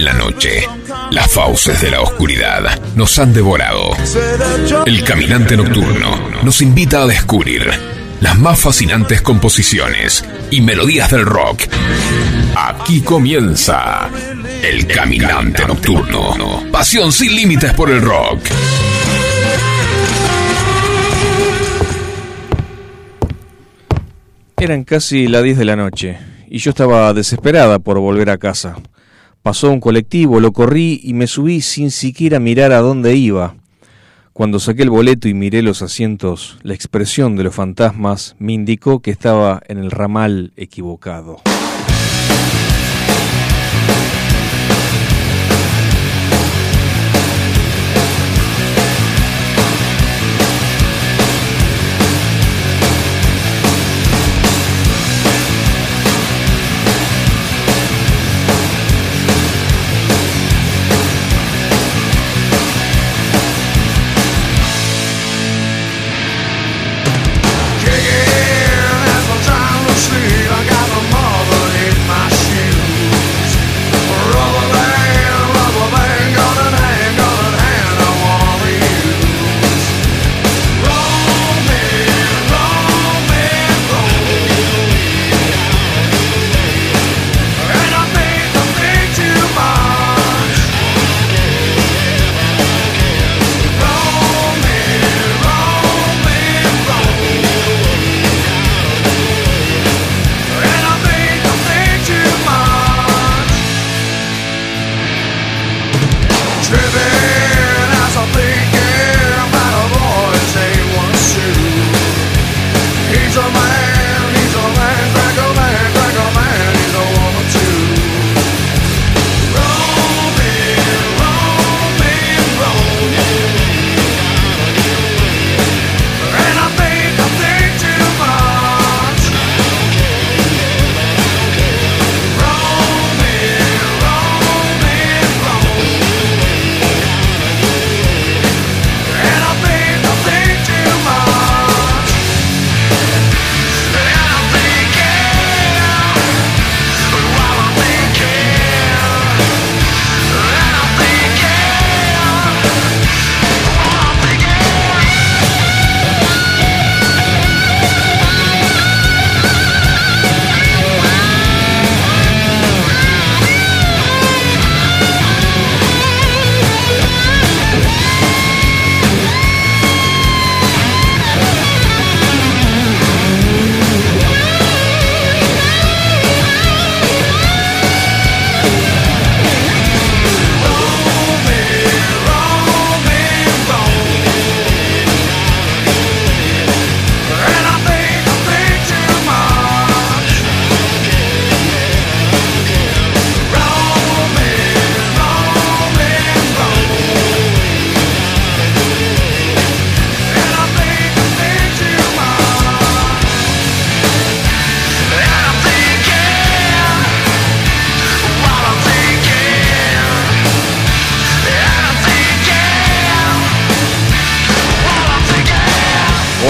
La noche. Las fauces de la oscuridad nos han devorado. El caminante nocturno nos invita a descubrir las más fascinantes composiciones y melodías del rock. Aquí comienza El Caminante Nocturno. Pasión sin límites por el rock. Eran casi las 10 de la noche y yo estaba desesperada por volver a casa. Pasó un colectivo, lo corrí y me subí sin siquiera mirar a dónde iba. Cuando saqué el boleto y miré los asientos, la expresión de los fantasmas me indicó que estaba en el ramal equivocado.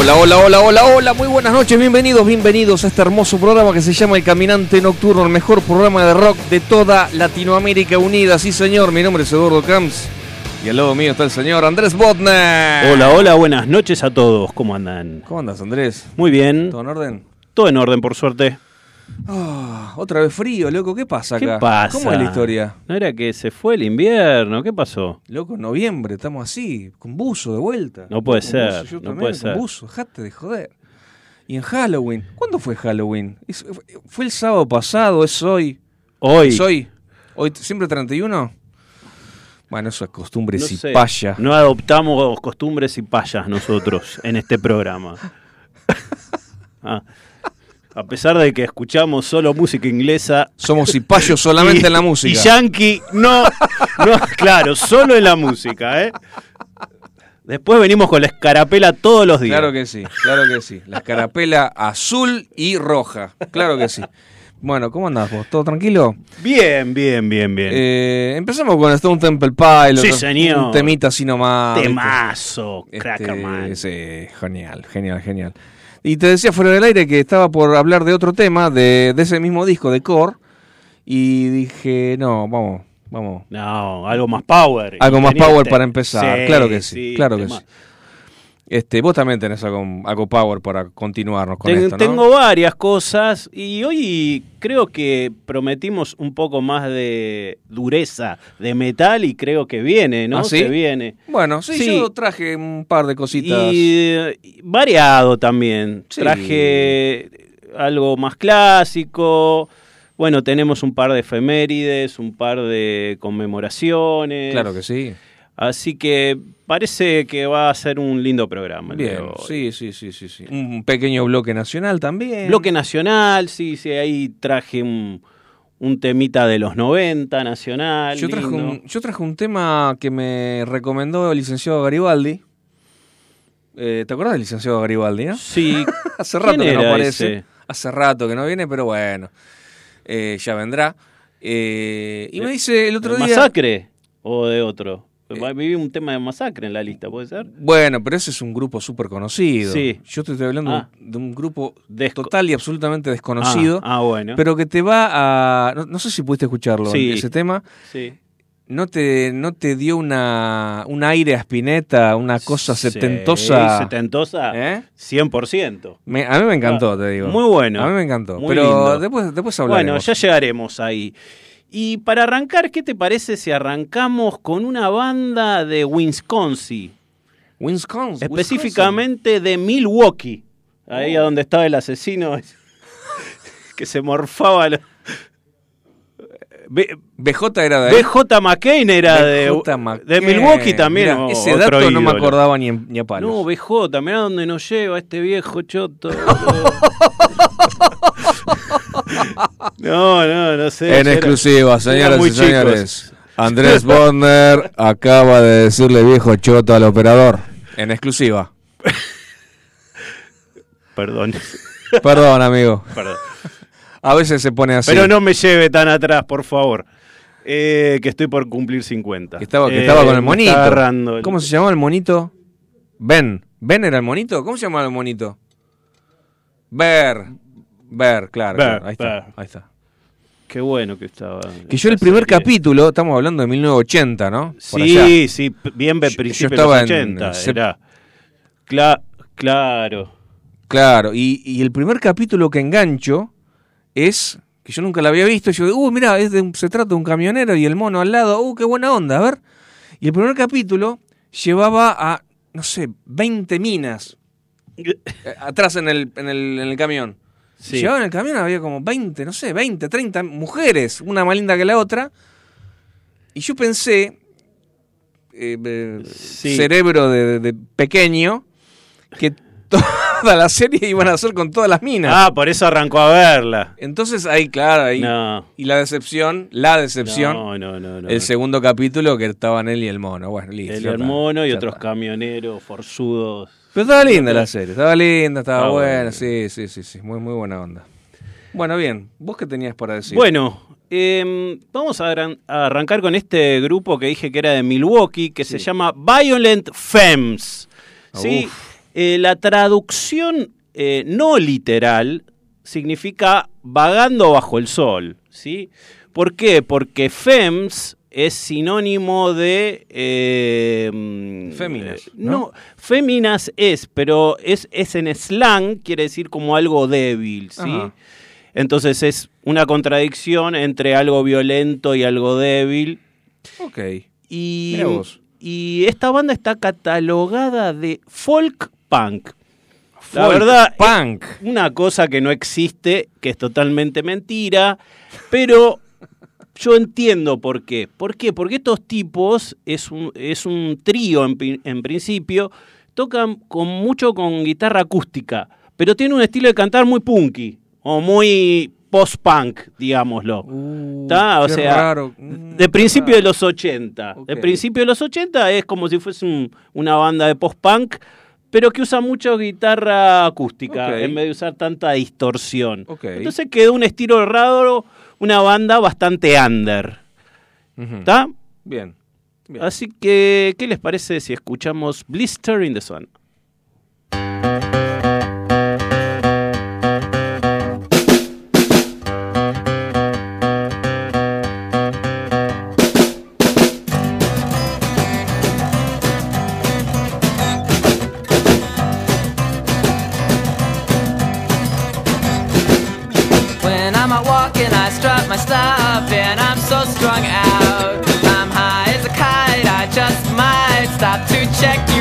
Hola, hola, hola, hola, hola, muy buenas noches, bienvenidos, bienvenidos a este hermoso programa que se llama El Caminante Nocturno, el mejor programa de rock de toda Latinoamérica Unida. Sí, señor, mi nombre es Eduardo Camps y al lado mío está el señor Andrés Botner. Hola, hola, buenas noches a todos, ¿cómo andan? ¿Cómo andas, Andrés? Muy bien. ¿Todo en orden? Todo en orden, por suerte. Ah, otra vez frío, loco, ¿qué pasa acá? ¿Qué pasa? ¿Cómo es la historia? ¿No era que se fue el invierno? ¿Qué pasó? Loco, noviembre, estamos así, con buzo de vuelta. No puede Con ser, buzo, yo no también, puede con ser. buzo, dejate de joder. Y en Halloween, ¿cuándo fue Halloween? Es- ¿Fue el sábado pasado? ¿Es hoy? Hoy. ¿Es hoy? ¿Hoy siempre 31? Bueno, eso es costumbres no y sé, paya. No adoptamos costumbres y payas nosotros en este programa. Ah, a pesar de que escuchamos solo música inglesa. Somos cipayos solamente y- en la música. Y yankee, no, no, claro, solo en la música, ¿eh? Después venimos con la escarapela todos los días. Claro que sí, claro que sí. La escarapela azul y roja. Claro que sí. Bueno, ¿cómo andás vos? ¿Todo tranquilo? Bien, bien, bien, bien. Eh, empezamos con Stone Temple Pilots. Sí, señor. Un temita así nomás. Temazo, Este, Crackerman. sí, genial, genial, genial. Y te decía fuera del aire que estaba por hablar de otro tema, de, de ese mismo disco, de Core. Y dije, no, vamos, Vamos. No, algo más power. Algo más power para empezar. Sí, claro que sí, claro que sí. Este, vos también tenés algo, algo power para continuarnos con Ten- esto, ¿no? Tengo varias cosas y hoy creo que prometimos un poco más de dureza, de metal y creo que viene, ¿no? ¿Ah, sí? Se viene. Bueno, sí, Sí. yo traje un par de cositas. Y variado también. Sí. Traje algo más clásico. Bueno, tenemos un par de efemérides, un par de conmemoraciones. Claro que sí. Así que parece que va a ser un lindo programa. Bien, sí, sí, sí, sí, sí. Un pequeño bloque nacional también. Bloque nacional, sí, sí, ahí traje un, un temita de los 90 nacional. Yo traje, lindo. un, yo traje un tema que me recomendó el licenciado Garibaldi. Eh, ¿Te acuerdas del licenciado Garibaldi, no? Sí. Hace rato ¿Quién que no aparece. ese? Hace rato que no viene, pero bueno. Eh, ya vendrá. Eh, y me dice el otro ¿De día. ¿Masacre o de otro? Eh. Viví un tema de masacre en la lista, ¿puede ser? Bueno, pero ese es un grupo súper conocido. Sí. Yo te estoy hablando Ah. de un grupo Desco- total y absolutamente desconocido. Ah, ah, bueno. Pero que te va a. No, no sé si pudiste escucharlo, Sí. ese tema. sí. ¿No te, no te dio una, un aire a Spinetta, una cosa Sí, setentosa? setentosa, ¿Eh? 100%. Me- a mí me encantó, Ah, te digo. muy bueno. A mí me encantó. Muy pero lindo. después, después hablaremos. Bueno, ya llegaremos ahí. Y para arrancar, ¿qué te parece si arrancamos con una banda de Wisconsin? Wisconsin. Específicamente de Milwaukee. Ahí a donde estaba el asesino que se morfaba. lo- B- BJ era de. BJ McCain era de, McCain. de Milwaukee también. Mirá, ese otro dato no me acordaba ni, ni a palos. No, BJ, mirá dónde nos lleva este viejo choto. no, no, no sé. en exclusiva, muy y señores. chicos. Andrés Bonner acaba de decirle viejo choto al operador. En exclusiva. Perdón, Perdón, amigo. perdón. A veces se pone así. Pero no me lleve tan atrás, por favor. Eh, que estoy por cumplir 50. Que estaba, que Eh, estaba con el me monito. ¿Cómo se llamaba el monito? Ben. ¿Ben era el monito? ¿Cómo se llamaba el monito? Ver. Ver, claro. Ver, claro, Ahí está. Ahí está. Qué bueno que estaba. Que yo el primer serie. capítulo, estamos hablando de 1980, ¿no? Por Sí, allá. sí, bien de Yo- principio de los estaba en 80. el sep- Era. Cla- claro. Claro, y, y el primer capítulo que engancho es que yo nunca lo había visto. Yo digo, uh, mira, es de un- se trata de un camionero y el mono al lado, uh, qué buena onda, a ver. Y el primer capítulo llevaba a, no sé, 20 minas eh, atrás en el, en el, en el camión. Sí. Llevaba en el camión, había como 20, no sé, 20, 30 mujeres, una más linda que la otra. Y yo pensé, eh, eh, Sí. cerebro de, de pequeño, que toda la serie iban a hacer con todas las minas. Ah, por eso arrancó a verla. Entonces ahí, claro, ahí. No. Y la decepción, la decepción, No, no, no. no. el segundo capítulo que estaban él y el mono. Bueno, listo. El ya está, hermono y otros camioneros forzudos. Pero estaba linda la serie, estaba linda, estaba Ah, buena, bueno. sí, sí, sí, sí, muy, muy buena onda. Bueno, bien, ¿vos qué tenías para decir? Bueno, em, vamos a, arran- a arrancar con este grupo que dije que era de Milwaukee, que se llama Violent Femmes. ¿sí? Eh, la traducción eh, no literal significa vagando bajo el sol. ¿sí? ¿Por qué? Porque Femmes es sinónimo de... eh, Féminas, ¿no? no, féminas es, pero es, es en slang, quiere decir como algo débil, ¿sí? Ajá. Entonces es una contradicción entre algo violento y algo débil. Ok. Y, vos. y esta banda está catalogada de folk punk. La Folk verdad, punk. es una cosa que no existe, que es totalmente mentira, pero yo entiendo por qué. ¿Por qué? Porque estos tipos, es un, es un trío en, en principio, tocan con mucho con guitarra acústica, pero tiene un estilo de cantar muy punky, o muy post-punk, digámoslo. Uh. O sea, raro. Mm, de principio de los 80. Ok. De principio de los 80 es como si fuese un- una banda de post-punk, pero que usa mucho guitarra acústica en vez de usar tanta distorsión. Entonces quedó un estilo raro, una banda bastante under. ¿Está? Bien. bien. Así que, ¿qué les parece si escuchamos Blister in the Sun? My stuff, and I'm so strung out. I'm high as a kite, I just might stop to check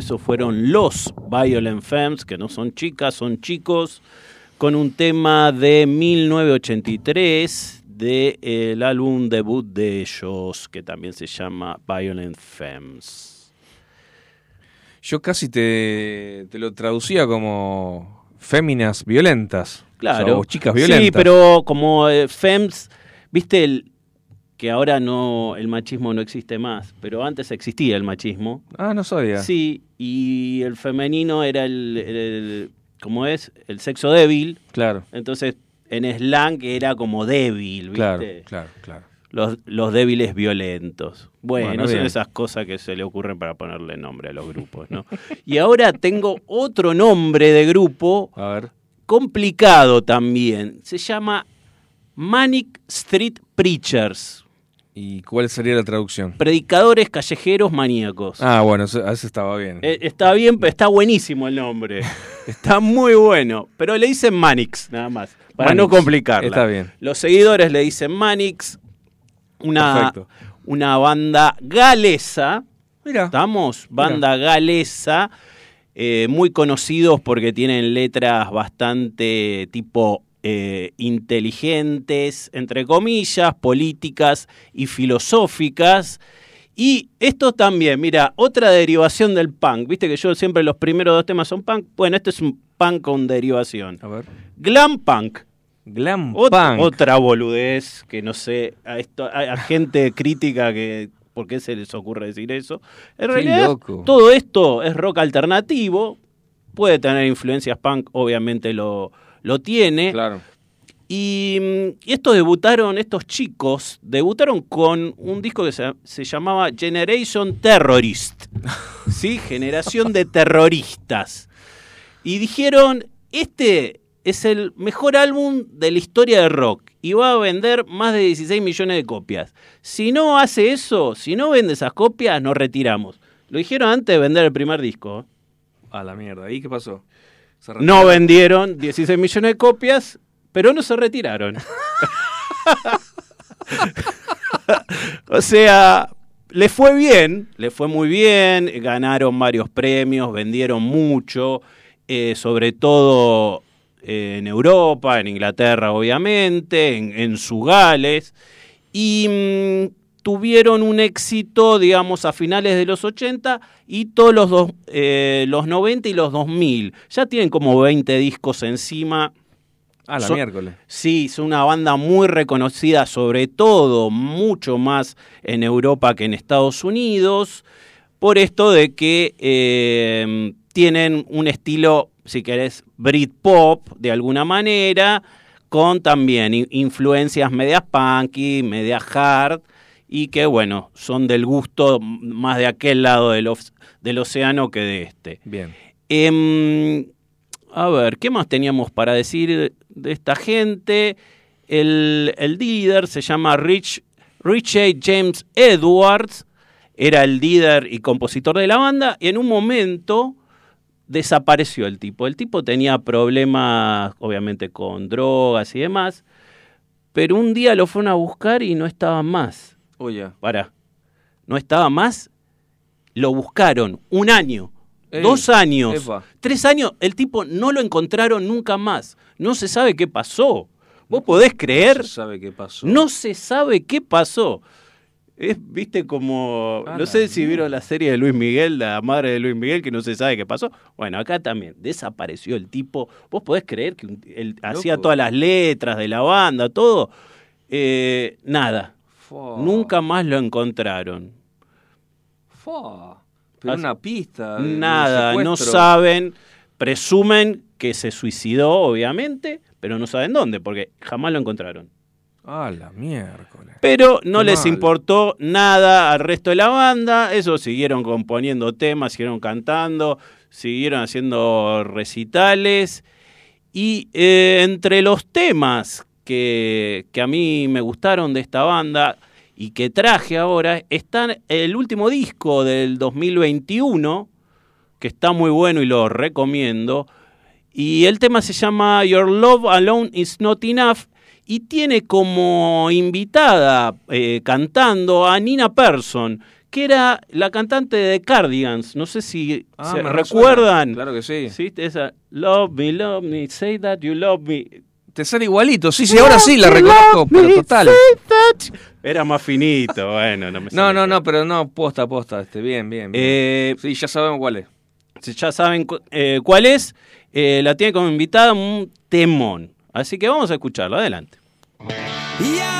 Esos fueron los Violent Femmes, que no son chicas, son chicos, con un tema de 1983 del álbum debut de ellos, que también se llama Violent Femmes. Yo casi te, te lo traducía como féminas violentas. Claro. O chicas violentas. Sí, pero como eh, Femmes, viste el, que ahora no el machismo no existe más, pero antes existía el machismo. Ah, no sabía. Sí, y el femenino era el, el- ¿cómo es? El sexo débil. Claro, Entonces, en slang era como débil, ¿viste? claro, claro, claro. Los, los débiles violentos. Bueno, Bueno, son bien. esas cosas que se le ocurren para ponerle nombre a los grupos, ¿no? y ahora tengo otro nombre de grupo A ver. complicado también. Se llama Manic Street Preachers. ¿Y cuál sería la traducción? Predicadores callejeros maníacos. Ah, bueno, eso, eso estaba bien. Eh, está bien, pero está buenísimo el nombre. Está muy bueno. Pero le dicen Manix, nada más. Para no complicarla. Está bien. Los seguidores le dicen Manix. Una, Perfecto. una banda galesa. Mira. ¿Estamos? Banda galesa. eh, muy conocidos porque tienen letras bastante tipo eh, inteligentes, entre comillas, políticas y filosóficas. Y esto también, mira, otra derivación del punk. Viste que yo siempre los primeros dos temas son punk. Bueno, este es un punk con derivación. A ver. Glam punk. Glam Ot- punk. Otra boludez que no sé, a, esto, a, a gente crítica que por qué se les ocurre decir eso. En Qué realidad, loco. todo esto es rock alternativo, puede tener influencias punk, obviamente lo, lo tiene. Claro. Y, mm, y estos debutaron, estos chicos, debutaron con un disco que se, se llamaba Generation Terrorist. ¿Sí? Generación de terroristas. Y dijeron, este es el mejor álbum de la historia del rock y va a vender más de 16 millones de copias. Si no hace eso, si no vende esas copias, nos retiramos. Lo dijeron antes de vender el primer disco. A la mierda. ¿Y qué pasó? No vendieron 16 millones de copias, pero no se retiraron. o sea, le fue bien, le fue muy bien, ganaron varios premios, vendieron mucho, eh, sobre todo en Europa, en Inglaterra obviamente, en, en su Gales, y mm, tuvieron un éxito, digamos, a finales de los 80 y todos los, dos, eh, los 90 y los 2000. Ya tienen como 20 discos encima Ah, la Son- miércoles. Sí, es una banda muy reconocida, sobre todo mucho más en Europa que en Estados Unidos, por esto de que eh, tienen un estilo, si querés, Britpop de alguna manera, con también influencias medias punky, media hard, y que bueno, son del gusto más de aquel lado del, del océano que de este. Bien. Em, a ver, ¿qué más teníamos para decir de esta gente? El, el líder se llama Rich, Richie James Edwards, era el líder y compositor de la banda, y en un momento desapareció el tipo. El tipo tenía problemas, obviamente, con drogas y demás, pero un día lo fueron a buscar y no estaba más. Oye. Para, no estaba más, lo buscaron un año, Ey, dos años, epa. tres años, el tipo no lo encontraron nunca más. No se sabe qué pasó. ¿Vos podés creer? No se sabe qué pasó. No se sabe qué pasó. Es, viste, como. A no sé si vieron la serie de Luis Miguel, la madre de Luis Miguel, que no se sabe qué pasó. Bueno, acá también desapareció el tipo. ¿Vos podés creer que él hacía todas las letras de la banda, todo? Eh, nada. Fua. Nunca más lo encontraron. Fua. Pero Así- una pista. de- de Nada, no saben, presumen que se suicidó, obviamente, pero no saben dónde, porque jamás lo encontraron. Ah, la miércoles. Pero no Qué les mal. importó nada al resto de la banda, eso siguieron componiendo temas, siguieron cantando, siguieron haciendo recitales. Y eh, entre los temas que, que a mí me gustaron de esta banda y que traje ahora, están el último disco del 2021, que está muy bueno y lo recomiendo. Y el tema se llama Your Love Alone Is Not Enough y tiene como invitada eh, cantando a Nina Persson, que era la cantante de Cardigans. No sé si Ah, se recuerdan. resuena. Claro que sí. ¿Sí? Esa, love me, love me, say that you love me. Te sale igualito. Sí, sí, ahora sí la reconozco, pero total. Era más finito, bueno, no me No, sale. no, no, pero no, posta, posta. Este, bien, bien. bien. Eh, sí, ya sabemos cuál es. si ya saben cu- eh, cuál es, eh, la tiene como invitada un temón. Así que vamos a escucharlo, adelante. Your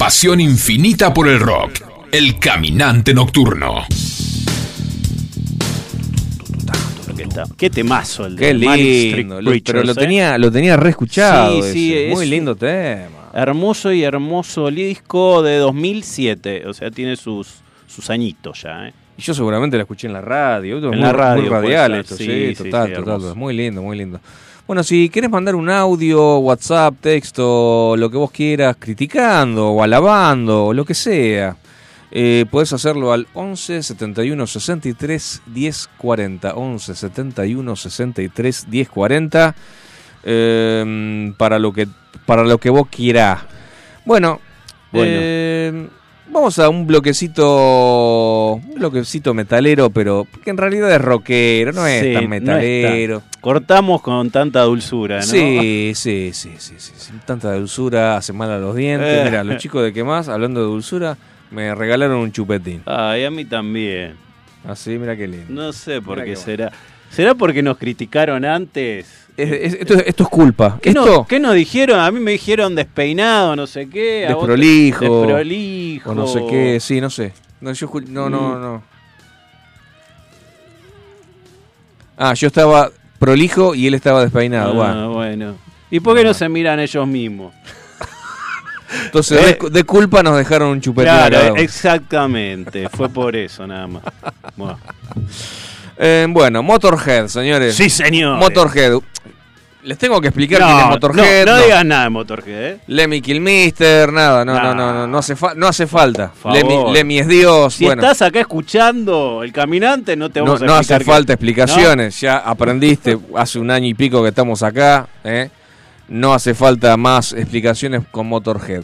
Pasión infinita por el rock. El caminante nocturno. Qué, temazo el de Qué lindo. lo- pero lo ¿eh? tenía, lo tenía. Sí, sí, ese. Muy lindo tema. Hermoso y hermoso disco de 2007. O sea, tiene sus, sus añitos ya. ¿eh? Y yo seguramente la escuché en la radio. En muy, la radio, muy radial esto, sí, Sí, sí, total, sí, total. hermoso. Muy lindo, muy lindo. Bueno, si quieres mandar un audio, WhatsApp, texto, lo que vos quieras, criticando o alabando, o lo que sea, eh, podés hacerlo al 11 71 63 10 40. 11 71 63 10 40. eh, para, lo que, para lo que vos quieras. Bueno, Bueno. eh, vamos a un bloquecito, un bloquecito metalero, pero que en realidad es rockero, no es Sí, tan no es metalero. Cortamos con tanta dulzura, ¿no? Sí, sí, sí, sí, sí. Tanta dulzura hace mal a los dientes. Eh. Mira, los chicos de qué más, hablando de dulzura, me regalaron un chupetín. Ay, a mí también. Así, mira qué lindo. No sé por qué será. ¿Será porque nos criticaron antes? Es- es- esto, esto es culpa. ¿Qué, esto, no- qué nos dijeron? A mí me dijeron despeinado, no sé qué. a vos Desprolijo. Desprolijo. o no sé qué, sí, no sé. No, yo, no, no, Mm. no. Ah, yo estaba prolijo y él estaba despeinado. Ah, bueno. bueno. ¿Y por qué no se miran ellos mismos? Entonces, Eh. de, de culpa nos dejaron un cada Claro, exactamente. Fue por eso nada más. Bueno. Eh, bueno, Motorhead, señores. Sí, señor. Motorhead. Les tengo que explicar No, quién es Motorhead. No, no no. digas nada de Motorhead, ¿eh? Lemmy Kilmister, nada, no, no, Nah. no, no, no hace, fa- no hace falta. Lemmy, Lemmy es Dios, Si bueno, estás acá escuchando El Caminante, no te vamos a no hace explicar que- falta explicaciones, ya aprendiste hace un año y pico que estamos acá, ¿eh? no hace falta más explicaciones con Motorhead.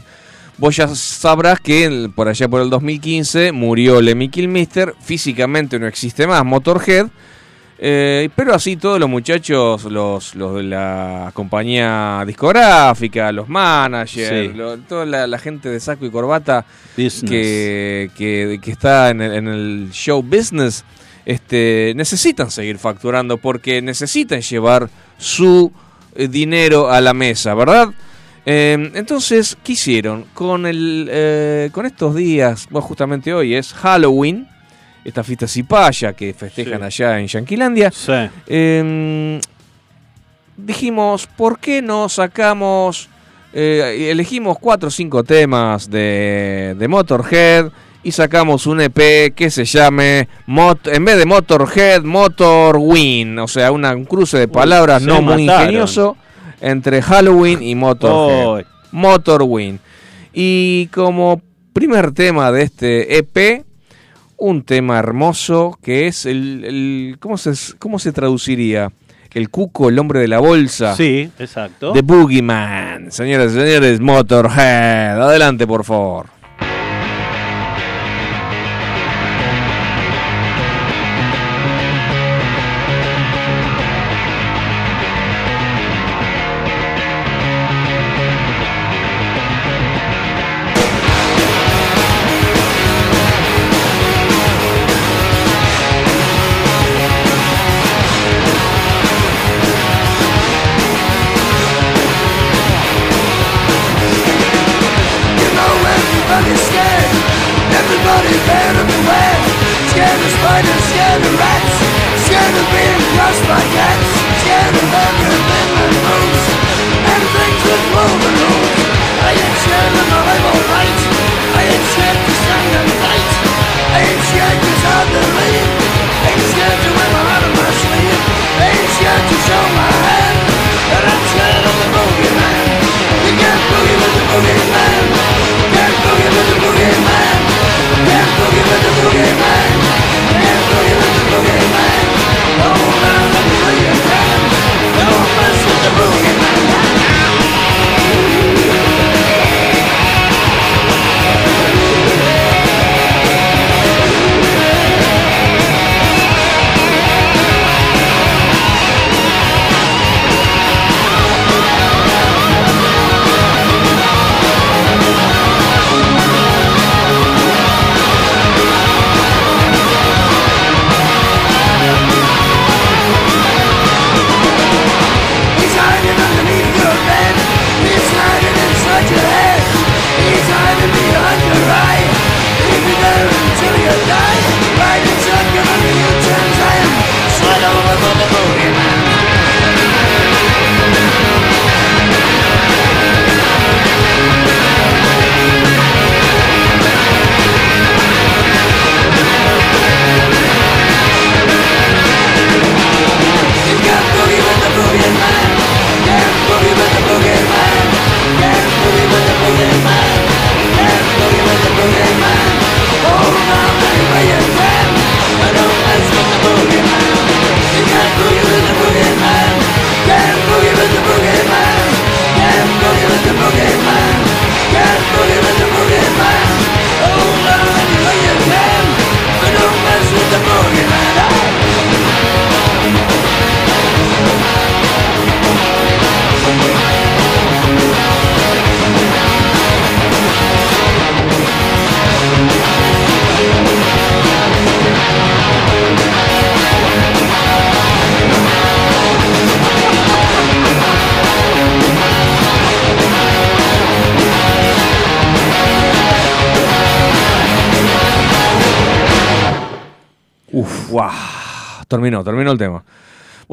Vos ya sabrás que por allá por el 2015 murió Lemmy Kilmister, físicamente no existe más Motorhead, eh, pero así todos los muchachos, los, los de la compañía discográfica, los managers, Sí. lo- toda la, la gente de saco y corbata que, que- que está en el, en el show business, este, necesitan seguir facturando porque necesitan llevar su eh, dinero a la mesa, ¿verdad? Eh, entonces, ¿qué hicieron? Con, el, eh, con estos días, bueno, justamente hoy es Halloween, esta fiesta cipaya que festejan Sí. allá en Yanquilandia. Sí. Eh, dijimos, ¿por qué no sacamos, eh, elegimos cuatro o cinco temas de, de Motorhead y sacamos un EP que se llame, Mot- en vez de Motorhead, Motorwin, o sea, una- un cruce de palabras no muy mataron. ingenioso entre Halloween y Motorhead. Motorwin. Y como primer tema de este EP, un tema hermoso que es el, el- ¿cómo, se, ¿cómo se traduciría? El cuco, el hombre de la bolsa. Sí, exacto. The Boogeyman. Señoras y señores, Motorhead. Adelante, por favor.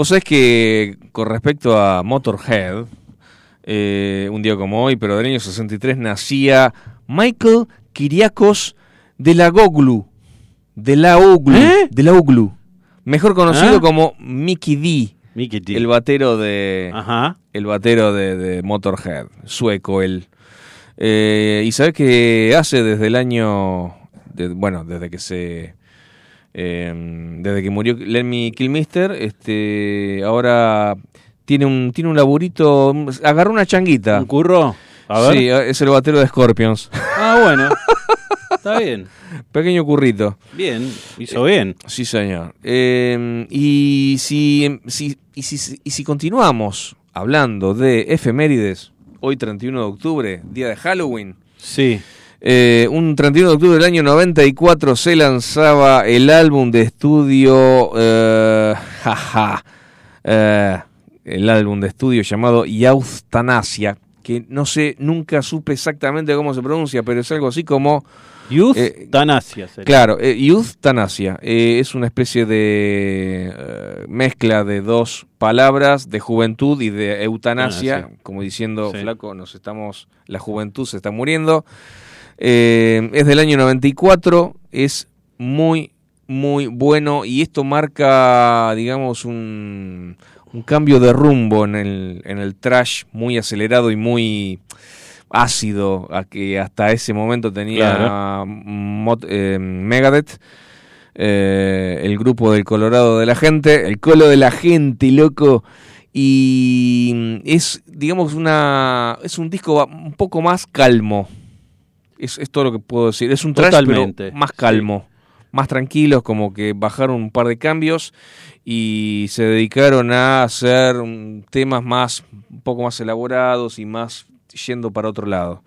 Vos sabés que con respecto a Motorhead, eh, un día como hoy, pero del año 63, nacía Michael Kiriakos de la Goglu. De la Oglu. ¿Eh? De la Oglu. Mejor conocido ¿Ah? como Mickey D. Mickey D. El batero de. Ajá. El batero de, de Motorhead. Sueco él. Eh, y sabés que hace desde el año. de- bueno, desde que se. Eh, desde que murió Lemmy Kilmister, este, ahora tiene un, tiene un laburito, agarró una changuita. ¿Un curro? A ver. Sí, es el batero de Scorpions. Ah, bueno. Está bien. Pequeño currito. Bien. Hizo bien. Sí, señor. Eh, y, si, si, y, si, y si continuamos hablando de efemérides, hoy 31 de octubre, día de Halloween, Sí. Eh, un 31 de octubre del año 94 se lanzaba el álbum de estudio, eh, jaja, eh, el álbum de estudio llamado Euthanasia, que no sé, nunca supe exactamente cómo se pronuncia, pero es algo así como... Youth Eh. Claro, eh, euthanasia eh, es una especie de mezcla de dos palabras, de juventud y de eutanasia, Eutanasia. como diciendo, Sí. flaco, nos estamos, la juventud se está muriendo. Eh, es del año 94, es muy, muy bueno y esto marca, digamos, un, un cambio de rumbo en el, en el trash muy acelerado y muy ácido a que hasta ese momento tenía Claro. Eh, Megadeth, eh, el grupo del Colorado de la gente, el colo de la gente, loco. Y es, digamos, una es un disco un poco más calmo. Es, es todo lo que puedo decir. Es un Totalmente, más sí. calmo. Más tranquilos, como que bajaron un par de cambios y se dedicaron a hacer temas más, un poco más elaborados y más yendo para otro lado.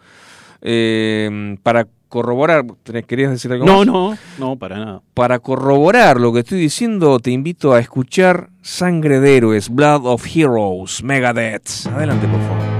Eh, para corroborar, ¿tenés- ¿querías decir algo No, más? no, no, para nada. Para corroborar lo que estoy diciendo, te invito a escuchar Sangre de Héroes, Blood of Heroes, Megadeth. Adelante, por favor.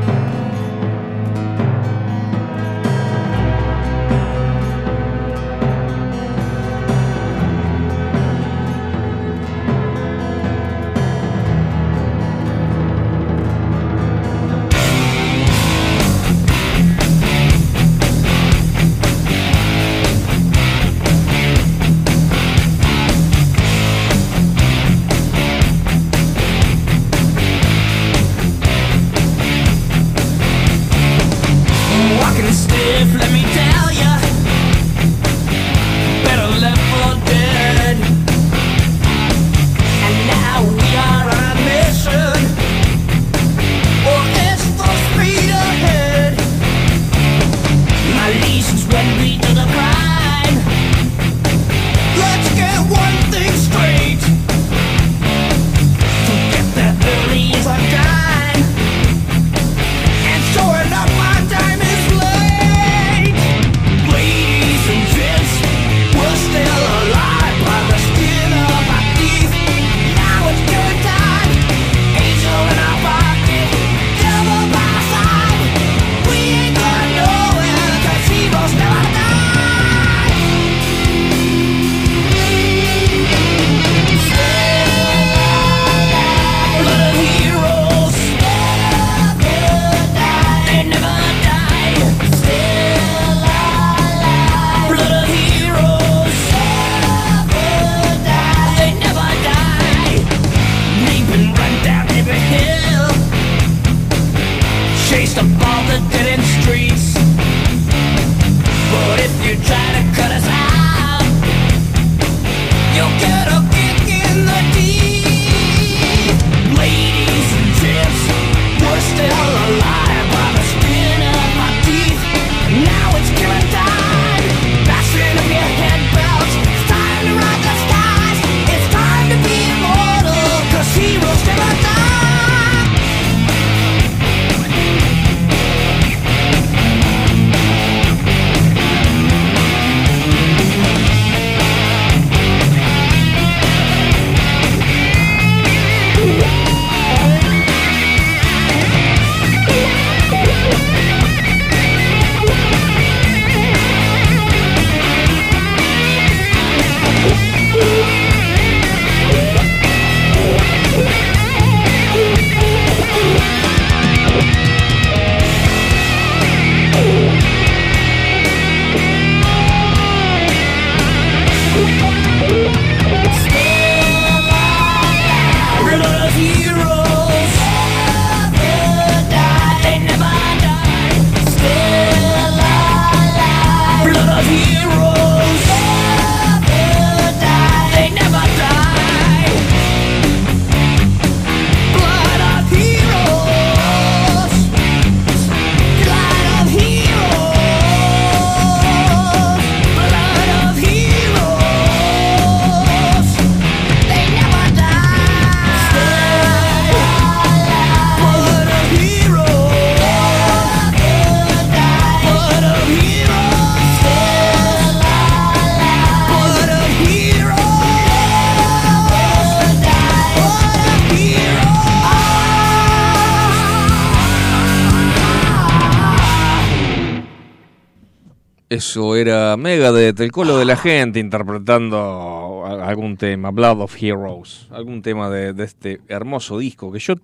Megadeth, el colo de la gente interpretando algún tema, Blood of Heroes, algún tema de, de este hermoso disco que yo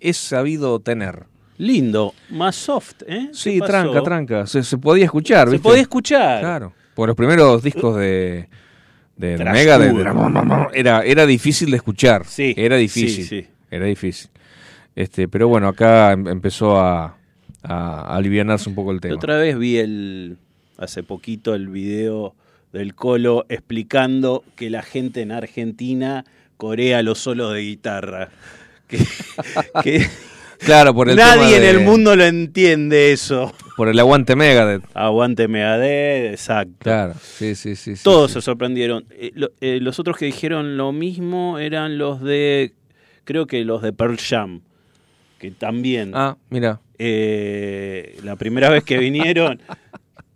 he sabido tener. Lindo, más soft, ¿eh? ¿Qué Sí, tranca, tranca, se, se podía escuchar, Se podía escuchar. Claro, por los primeros discos de, de, Megadeth era, era difícil de escuchar, Sí, era difícil, sí, sí. era difícil. Este, pero bueno, acá em- empezó a, a alivianarse un poco el tema. otra vez vi el hace poquito el video del Colo explicando que la gente en Argentina corea los solos de guitarra. Que, que Claro, por el nadie tema en el mundo lo entiende eso. Por el aguante Megadeth. Aguante Megadeth, exacto. Claro, sí, sí, sí. Todos sí. se sorprendieron. Eh, lo- eh, los otros que dijeron lo mismo eran los de, creo que los de Pearl Jam, que también Ah, mira. eh, la primera vez que vinieron.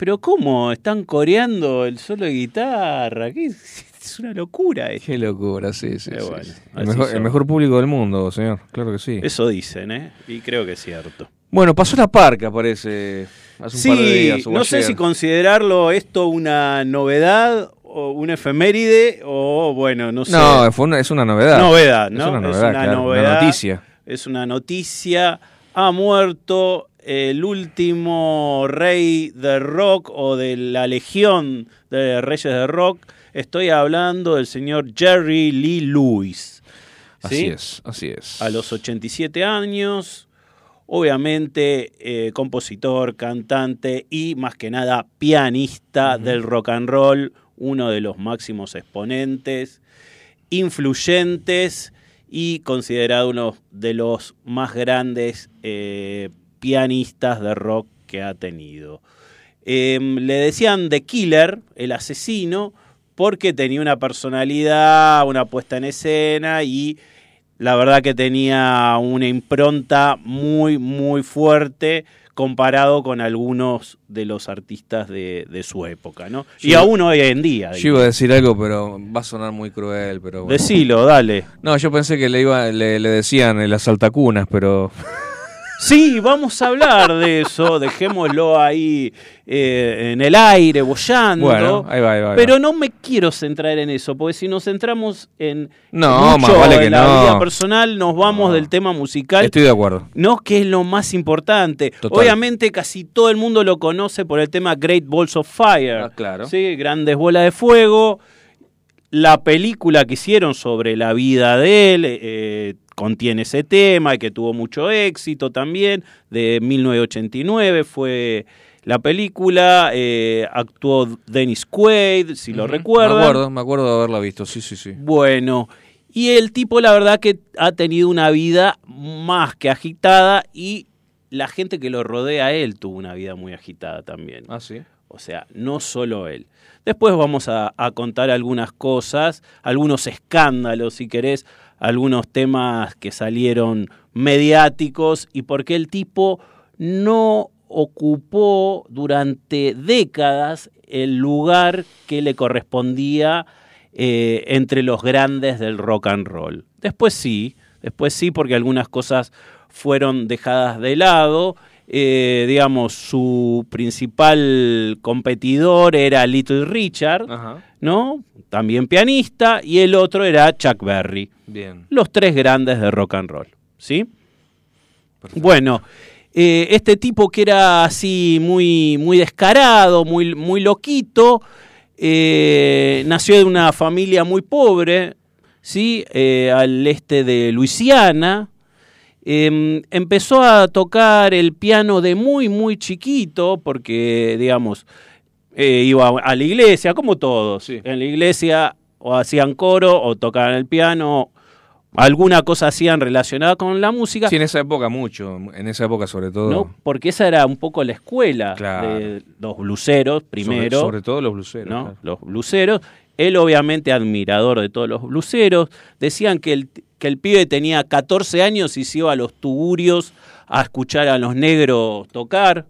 Pero ¿cómo? Están coreando el solo de guitarra. ¿Qué? Es una locura esto. Qué locura, sí, sí. Pero sí, bueno, sí. así El, mejor, el son. mejor público del mundo, señor. Claro que sí. Eso dicen, ¿eh? Y creo que es cierto. Bueno, pasó la parca, parece. Hace un Sí, par de días. o no sé si considerarlo esto una novedad o una efeméride o bueno, no sé. No, fue una- es una novedad. Novedad, Es ¿no? una novedad, claro, una novedad, noticia. Es una noticia. Ha muerto el último rey de rock o de la legión de reyes de rock. Estoy hablando del señor Jerry Lee Lewis. Así ¿sí? es, así es. A los 87 años, obviamente eh, compositor, cantante y más que nada pianista del rock and roll, uno de los máximos exponentes, influyentes y considerado uno de los más grandes eh, pianistas de rock que ha tenido. Eh, le decían The Killer, el asesino, porque tenía una personalidad, una puesta en escena y la verdad que tenía una impronta muy, muy fuerte comparado con algunos de los artistas de, de su época, ¿no? y aún hoy en día. Yo iba a decir algo, pero va a sonar muy cruel, pero bueno. Decilo, dale. No, yo pensé que le iba, le, le decían el asaltacunas, pero Sí, vamos a hablar de eso, dejémoslo ahí eh, en el aire, bollando. bueno, ahí va, ahí va. ahí Pero va. no me quiero centrar en eso, porque si nos centramos en No, mucho más vale que en la no. vida personal, nos vamos No. del tema musical. Estoy de acuerdo. No, que es lo más importante. Total. Obviamente casi todo el mundo lo conoce por el tema Great Balls of Fire. Ah, claro. Sí, Grandes Bolas de Fuego. La película que hicieron sobre la vida de él eh, contiene ese tema y que tuvo mucho éxito también. De 1989 fue la película. eh, actuó Dennis Quaid, si lo Ujú. recuerdan. Me acuerdo, me acuerdo de haberla visto, sí, sí, sí. Bueno, y el tipo la verdad que ha tenido una vida más que agitada y la gente que lo rodea a él tuvo una vida muy agitada también. Ah, sí. O sea, no solo él. Después vamos a, contar algunas cosas, algunos escándalos, si querés, algunos temas que salieron mediáticos y por qué el tipo no ocupó durante décadas el lugar que le correspondía eh, entre los grandes del rock and roll. Después sí, después sí, porque algunas cosas fueron dejadas de lado. Eh, digamos, su principal competidor era Little Richard, Ajá. ¿no? También pianista, y el otro era Chuck Berry. Bien. Los tres grandes de rock and roll, ¿sí? Bueno, eh, este tipo que era así muy, muy descarado, muy, muy loquito, eh, nació de una familia muy pobre, ¿sí? Eh, al este de Luisiana. Em, empezó a tocar el piano de muy, muy chiquito, porque, digamos, eh, iba a la iglesia, como todos. Sí. En la iglesia o hacían coro o tocaban el piano, alguna cosa hacían relacionada con la música. Sí, en esa época mucho, en esa época sobre todo. ¿no? Porque esa era un poco la escuela Claro. de los bluseros, Sobre- primero, Sobre, todo los bluseros. ¿no? claro. Los bluseros. Él, obviamente, admirador de todos los bluseros. Decían que el, que el pibe tenía 14 años y se iba a los tugurios a escuchar a los negros tocar.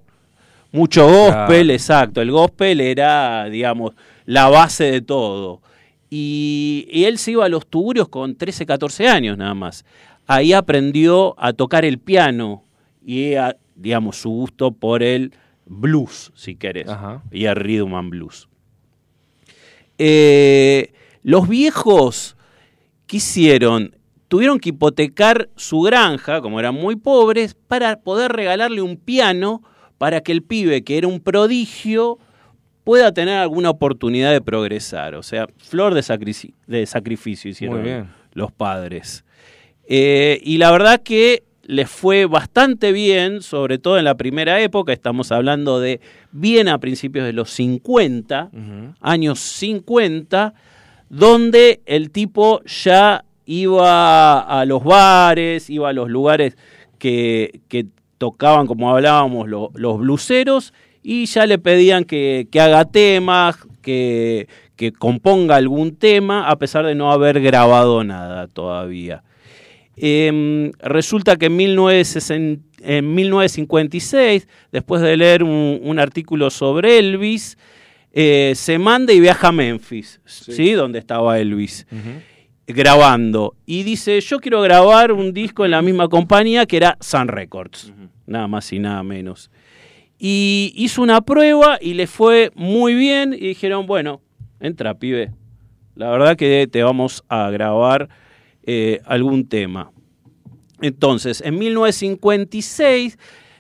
Mucho gospel, exacto. El gospel era, digamos, la base de todo. Y, y él se iba a los tugurios con 13, 14 años nada más. Ahí aprendió a tocar el piano y, a- digamos, su gusto por el blues, si querés, Ajá. y el rhythm and blues. Eh, los viejos, ¿qué hicieron? Tuvieron que hipotecar su granja, como eran muy pobres, para poder regalarle un piano para que el pibe, que era un prodigio, pueda tener alguna oportunidad de progresar. O sea, flor de, sacrificio hicieron los padres. Eh, y la verdad que les fue bastante bien, sobre todo en la primera época, estamos hablando de bien a principios de los 50, Ujú. años 50, donde el tipo ya iba a los bares, iba a los lugares que, que tocaban, como hablábamos, lo- los bluseros, y ya le pedían que, que haga temas, que, que componga algún tema, a pesar de no haber grabado nada todavía. Em, resulta que en, 1960 en 1956, después de leer un, un artículo sobre Elvis, eh, se manda y viaja a Memphis, ¿sí? Donde estaba Elvis, grabando. Y dice, yo quiero grabar un disco en la misma compañía que era Sun Records, nada más y nada menos. Y hizo una prueba y le fue muy bien y dijeron, bueno, entra, pibe. La verdad que te vamos a grabar eh, algún tema. Entonces, en 1956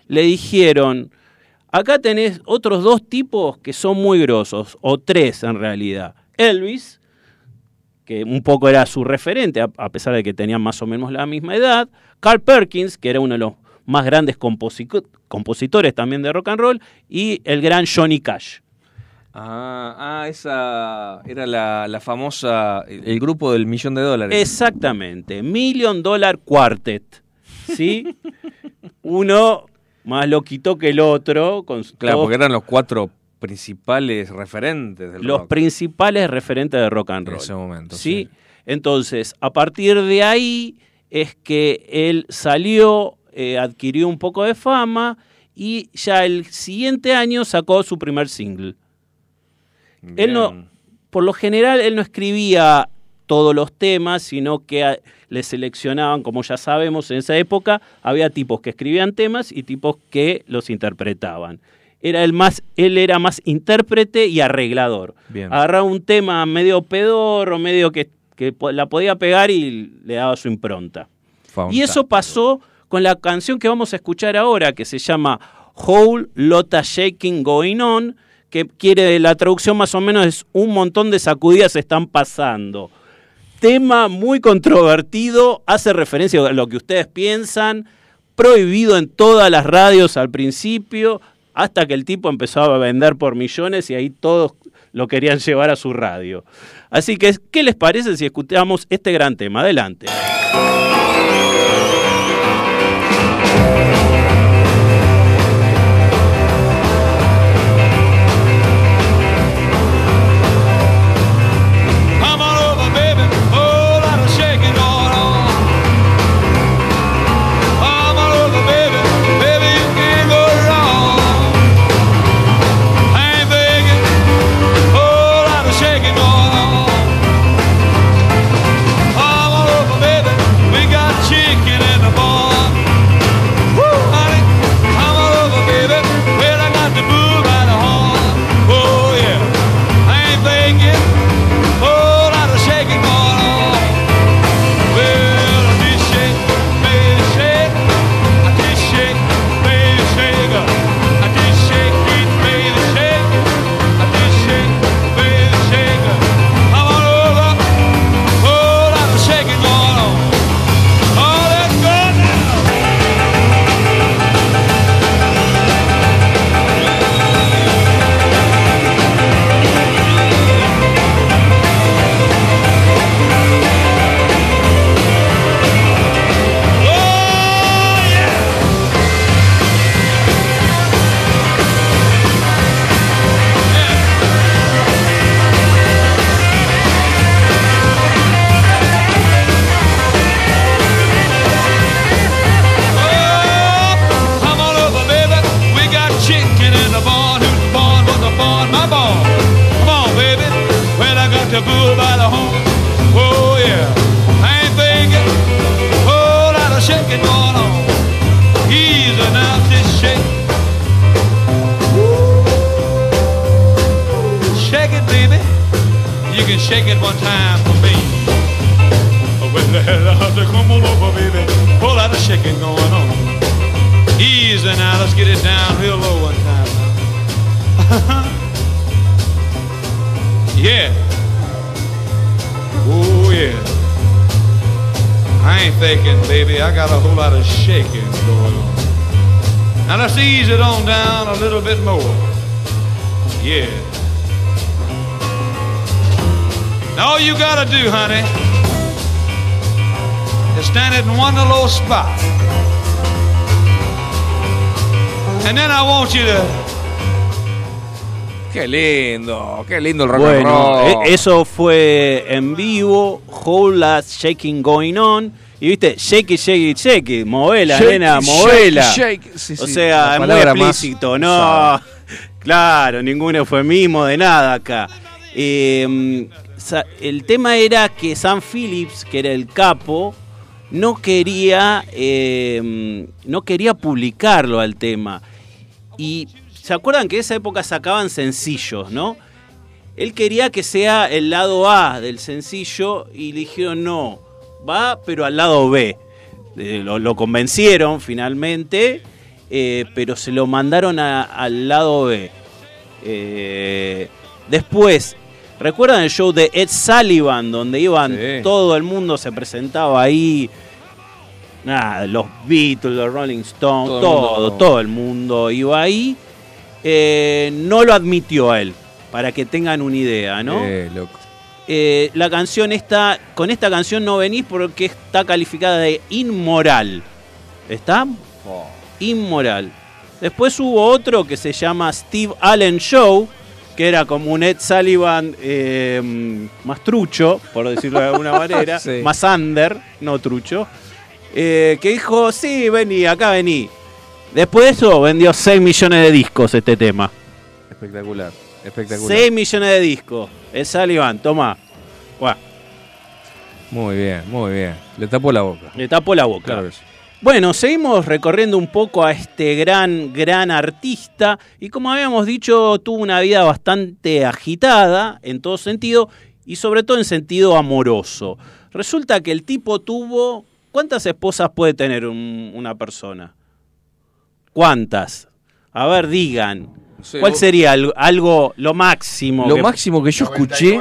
le dijeron, acá tenés otros dos tipos que son muy grosos, o tres en realidad. Elvis, que un poco era su referente, a, pesar de que tenían más o menos la misma edad. Carl Perkins, que era uno de los más grandes composi- compositores también de rock and roll. Y el gran Johnny Cash. Ah, ah, esa era la, la famosa, el, el grupo del millón de dólares. Exactamente, Million Dollar Quartet. ¿Sí? Uno más loquito que el otro. Con claro, todos porque eran los cuatro principales referentes del los rock principales referentes de rock and en roll. ese momento. ¿sí? Entonces, a partir de ahí es que él salió, eh, adquirió un poco de fama y ya el siguiente año sacó su primer single. Él no, por lo general, él no escribía todos los temas, sino que a- le seleccionaban, como ya sabemos, en esa época había tipos que escribían temas y tipos que los interpretaban. Era el más, él era más intérprete y arreglador. Bien. Agarraba un tema medio pedorro, medio que, que la podía pegar y le daba su impronta. Y eso pasó con la canción que vamos a escuchar ahora, que se llama Whole Lotta Shaking Going On, que quiere la traducción más o menos es un montón de sacudidas están pasando. Tema muy controvertido, hace referencia a lo que ustedes piensan, prohibido en todas las radios al principio, hasta que el tipo empezó a vender por millones y ahí todos lo querían llevar a su radio. Así que, ¿qué les parece si escuchamos este gran tema? Adelante. And then I want you to Qué lindo, qué lindo el rock and Bueno, roll. e- eso fue en vivo, Whole Lot Shaking Going On. Y viste, shake it, shake it, shake it, movela, Shake nena, movela. shake sí, o sí, sea, es muy explícito, no. usada. Claro, ningún eufemismo de nada acá. Eh, sa- el tema era que Sam Phillips, que era el capo, no quería, eh, no quería publicarlo al tema. Y se acuerdan que en esa época sacaban sencillos, ¿no? Él quería que sea el lado A del sencillo y le dijeron no, va pero al lado B. Eh, lo, convencieron finalmente, eh, pero se lo mandaron al lado B. Eh, después, ¿recuerdan el show de Ed Sullivan donde iban Sí. todo el mundo se presentaba ahí? Nada, los Beatles, los Rolling Stones, Todo todo, el mundo. todo, el mundo iba ahí. Eh, no lo admitió a él, para que tengan una idea, ¿no? Eh, loco. Eh, la canción está, con esta canción no venís porque está calificada de inmoral. ¿Está? Oh. Inmoral. Después hubo otro que se llama Steve Allen Show, que era como un Ed Sullivan eh, más trucho, por decirlo de alguna manera, Sí. más under, no trucho, eh, que dijo, sí, vení, acá vení. Después de eso vendió 6 millones de discos este tema. Espectacular, espectacular. 6 millones de discos. Ed Sullivan, toma. Muy bien, muy bien. Le tapó la boca. le tapó la boca. Claro. Bueno, seguimos recorriendo un poco a este gran, gran artista y como habíamos dicho, tuvo una vida bastante agitada en todo sentido y sobre todo en sentido amoroso. Resulta que el tipo tuvo... ¿Cuántas esposas puede tener un- una persona? ¿Cuántas? A ver, digan. sé, ¿Cuál vos- sería algo, algo- lo máximo? Lo que- máximo que yo escuché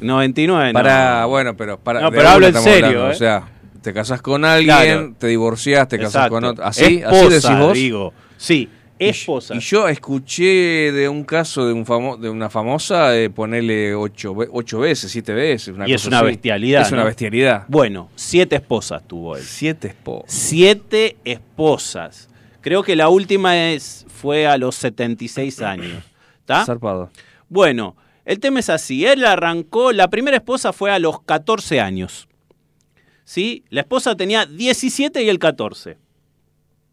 99. no. para, bueno, pero para No, pero hablo en serio, hablando, ¿eh? O sea, te casás con alguien, Claro. te divorciás, te Exacto. con otro. ¿Así? ¿Así decís vos? digo. Sí, Y- esposa. Y, yo escuché de un caso de un famo- de una famosa de ponerle ocho, ocho veces, siete veces. Una Y es una así. bestialidad, Es una bestialidad. Bueno, siete esposas tuvo él. Siete esposas. Siete esposas. Creo que la última es, fue a los 76 años. ¿Está? Zarpado. Bueno, el tema es así. Él arrancó, la primera esposa fue a los 14 años. ¿Sí? La esposa tenía 17 y el 14.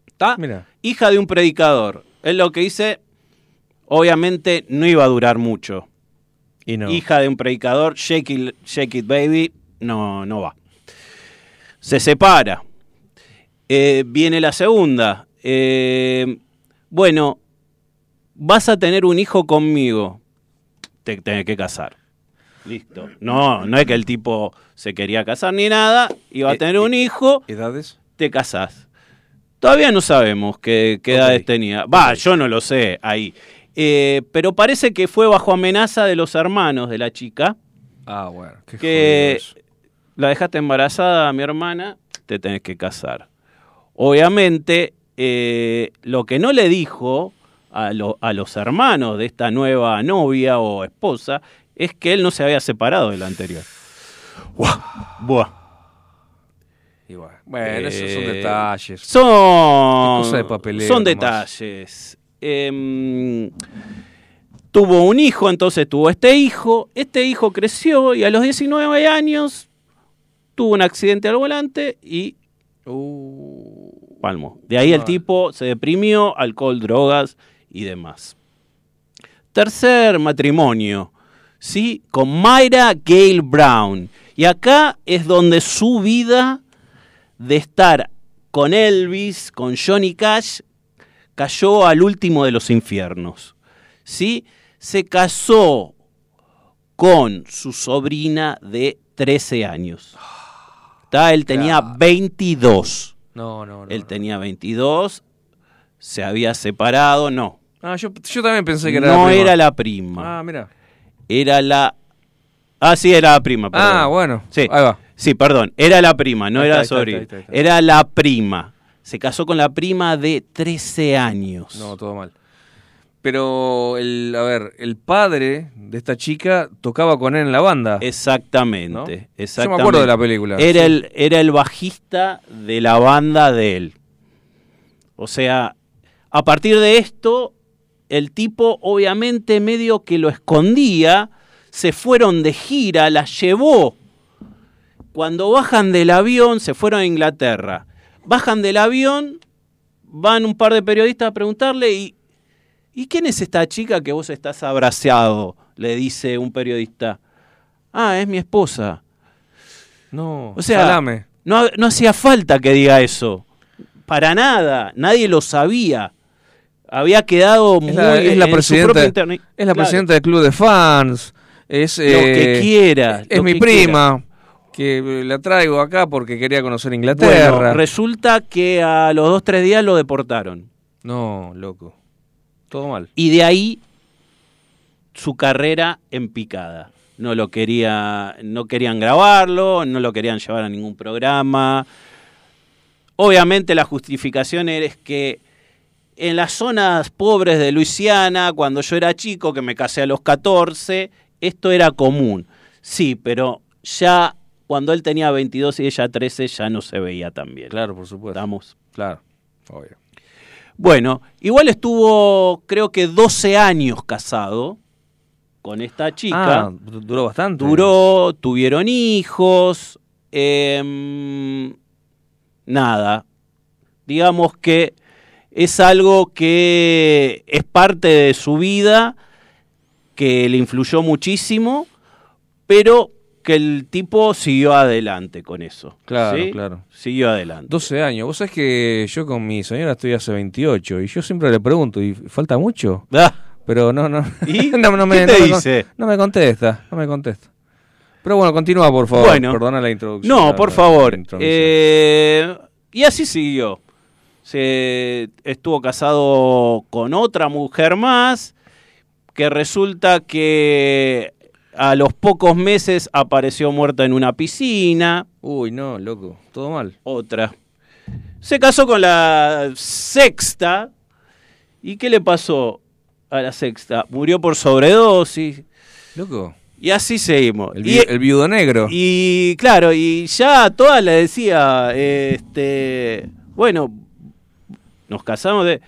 ¿Está? Hija de un predicador. Él lo que dice, obviamente no iba a durar mucho. Y no. Hija de un predicador, shake it, shake it baby, no, no va. Se separa. Eh, viene la segunda. Eh, bueno, vas a tener un hijo conmigo. Te tenés que casar. Listo. No, no es que el tipo se quería casar ni nada, iba a Eh, tener un hijo, ¿Edades? te casás. Todavía no sabemos qué, qué edades tenía. Va, yo no lo sé ahí. Eh, pero parece que fue bajo amenaza de los hermanos de la chica. Ah, bueno. Qué Que la dejaste embarazada, mi hermana, te tenés que casar. Obviamente, eh, lo que no le dijo a, lo- a los hermanos de esta nueva novia o esposa es que él no se había separado de la anterior. Buah. Y bueno, bueno, esos son Eh, detalles. Son, cosa de papeleo son detalles. Em, tuvo un hijo, entonces tuvo este hijo. Este hijo creció y a los 19 años tuvo un accidente al volante y Uh, palmo. De ahí el Ah. tipo se deprimió, alcohol, drogas y demás. Tercer matrimonio, ¿sí? Con Mayra Gale Brown. Y acá es donde su vida de estar con Elvis, con Johnny Cash, cayó al último de los infiernos. ¿Sí? Se casó con su sobrina de 13 años. ¿Está? Él tenía Claro. 22. No, no, no. Él no. tenía 22, se había separado, no. Ah, yo, yo también pensé que era no la prima. era la prima, Ah, mira. Era la... Ah, sí, era la prima. perdón. Ah, bueno. Sí. Ahí va. Sí, perdón, era la prima, no Ahí era sobrina. Era la prima. Se casó con la prima de 13 años. No, todo mal. Pero, el, a ver, el padre de esta chica tocaba con él en la banda. Exactamente, ¿No? exactamente. Yo me acuerdo de la película. Era, sí. el, era el bajista de la banda de él. O sea, a partir de esto, el tipo obviamente medio que lo escondía, se fueron de gira, la llevó. Cuando bajan del avión, se fueron a Inglaterra. Bajan del avión, van un par de periodistas a preguntarle y... ¿Y quién es esta chica que vos estás abraceado? Le dice un periodista. Ah, es mi esposa. No, O sea, no, no hacía falta que diga eso. Para nada. Nadie lo sabía. Había quedado muy Es la, es la en su presidenta, es la Claro, presidenta del club de fans. Es, Lo que eh, quiera. Es mi que prima, que la traigo acá porque quería conocer. Inglaterra. Bueno, resulta que a los dos, tres días lo deportaron. no, loco. Todo mal. Y de ahí su carrera en picada. No lo quería, no querían grabarlo, no lo querían llevar a ningún programa. Obviamente la justificación es que en las zonas pobres de Luisiana, cuando yo era chico, que me casé a los 14, esto era común. Sí, pero ya cuando él tenía 22 y ella 13 ya no se veía tan bien. Claro, por supuesto. Estamos. Claro, obvio. Bueno, igual estuvo creo que 12 años casado con esta chica. Ah, du- duró bastante. Duró, tuvieron hijos, em, nada. Digamos que es algo que es parte de su vida, que le influyó muchísimo, pero que el tipo siguió adelante con eso. Claro, ¿sí? claro. Siguió adelante. 12 años. Vos sabés que yo con mi señora estoy hace 28 y yo siempre le pregunto, ¿y falta mucho? Ah, Pero no, no. ¿Y? no, no me, ¿Qué no te con- dice? No me contesta, no me contesta. Pero bueno, continúa, por favor. Bueno. Perdona la introducción. No, por favor. Eh, y así siguió. Se estuvo casado con otra mujer más, que resulta que a los pocos meses apareció muerta en una piscina. Uy, no, loco. Todo mal. Otra. Se casó con la sexta. ¿Y qué le pasó a la sexta? Murió por sobredosis. Loco. Y así seguimos. El, Y- vi- el viudo negro. y claro, y ya a todas le decía, este, bueno, nos casamos de,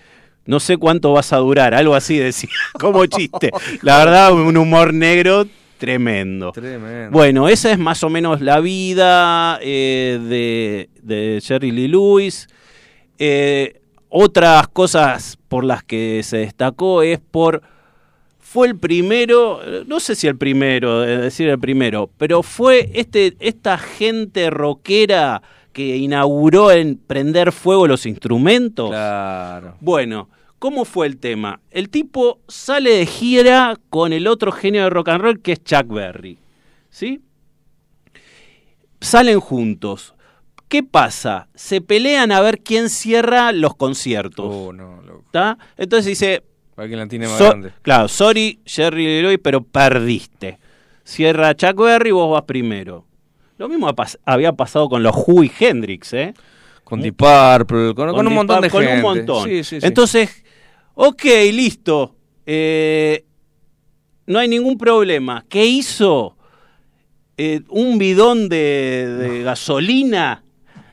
no sé cuánto vas a durar, algo así decía, como chiste. La verdad, un humor negro tremendo. Tremendo. Bueno, esa es más o menos la vida eh, de, de Jerry Lee Lewis. Eh, otras cosas por las que se destacó es por fue el primero, no sé si el primero, es decir el primero, pero fue este, esta gente rockera que inauguró en prender fuego los instrumentos. Claro. Bueno, ¿cómo fue el tema? El tipo sale de gira con el otro genio de rock and roll que es Chuck Berry. ¿Sí? Salen juntos. ¿Qué pasa? Se pelean a ver quién cierra los conciertos. Oh, no, loco. ¿Está? Entonces dice, Alguien la tiene más So- grande. Claro, sorry, Jerry Leroy, pero perdiste. Cierra Chuck Berry, vos vas primero. Lo mismo había pasado con los Who y Hendrix, ¿eh? Con Deep Purple, con, con un montón de gente. Con un montón. Sí, sí, sí. Entonces, ok, listo. Eh, no hay ningún problema. ¿Qué hizo? Eh, un bidón de, de gasolina,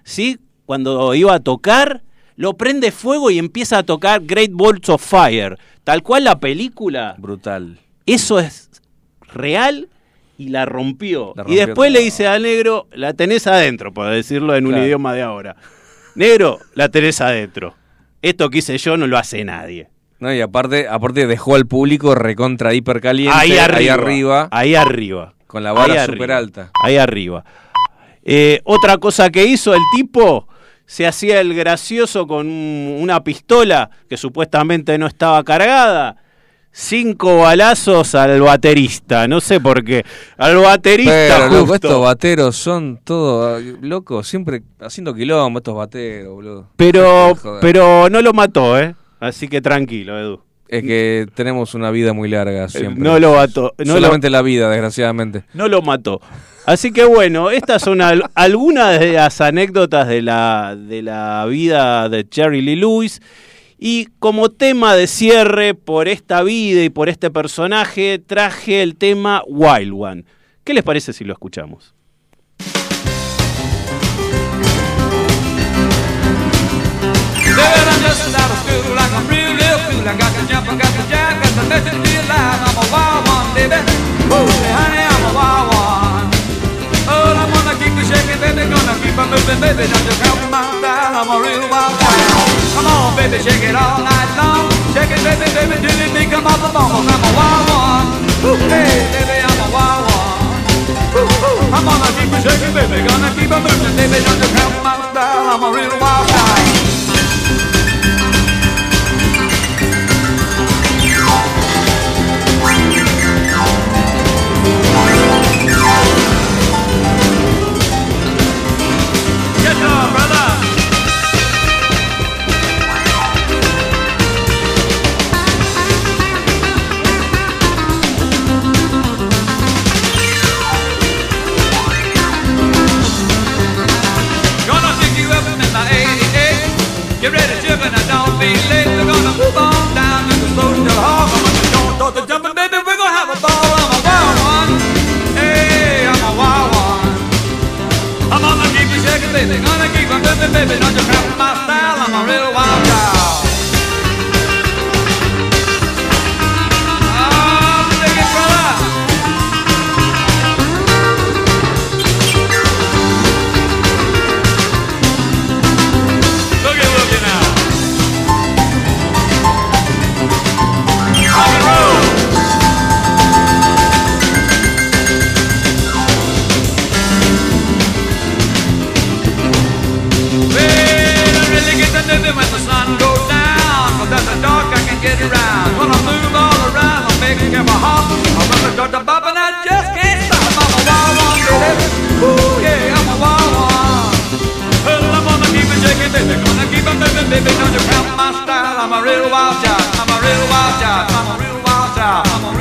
¿sí? Cuando iba a tocar, lo prende fuego y empieza a tocar Great Balls of Fire. Tal cual la película. Brutal. Eso es real y la rompió. La y después todo. le dice al negro, la tenés adentro, por decirlo en un idioma de ahora. Negro, la tenés adentro. Esto que hice yo no lo hace nadie. No, y aparte, aparte dejó al público recontra hiper caliente Ahí arriba. ahí arriba Ahí arriba. con la vara súper alta. Ahí arriba. Eh, otra cosa que hizo el tipo, se hacía el gracioso con un- una pistola que supuestamente no estaba cargada. Cinco balazos al baterista. No sé por qué. Al baterista. Pero, loco, estos bateros son todos locos, siempre haciendo quilombo estos bateros, boludo. Pero, Joder. pero no lo mató, ¿eh? Así que tranquilo, Edu. Es que tenemos una vida muy larga siempre. Eh, No lo mató. No lo, Solamente la vida, desgraciadamente. no lo mató. Así que bueno, estas son al- algunas de las anécdotas de la, de la vida de Jerry Lee Lewis. Y como tema de cierre por esta vida y por este personaje, traje el tema Wild One. ¿Qué les parece si lo escuchamos? I'm shaking, baby, gonna keep on moving, baby. Don't you count my style, I'm a real wild one. Come on, baby, shake it all night long. Shake it, baby, baby, till it become off the bone. I'm a wild one. Hey, baby, I'm a wild one. I'm gonna keep you shaking, baby, gonna keep on moving, baby. Don't you count my style, I'm a real wild guy. Baby. Don't you cramp my style. I'm a real wild around, I'm making hop. I'm gonna start to bop I just can't stop. I'm a wild one, baby. Ooh, yeah, I'm a wild one. Well, I'm gonna keep it shaking, baby. Gonna keep it moving, baby. Don't you count my style. I'm a real wild child. I'm a real wild child. I'm a real wild child. A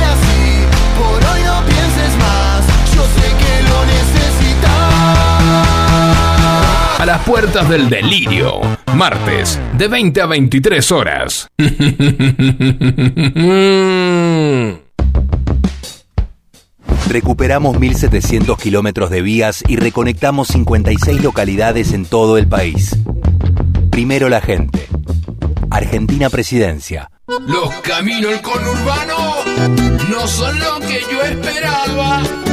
Yo sé que lo necesitas. A las puertas del delirio, martes, de 20 a 23 horas. Recuperamos 1.700 kilómetros de vías y reconectamos 56 localidades en todo el país. Primero la gente. Argentina Presidencia. Los caminos del conurbano no son lo que yo esperaba,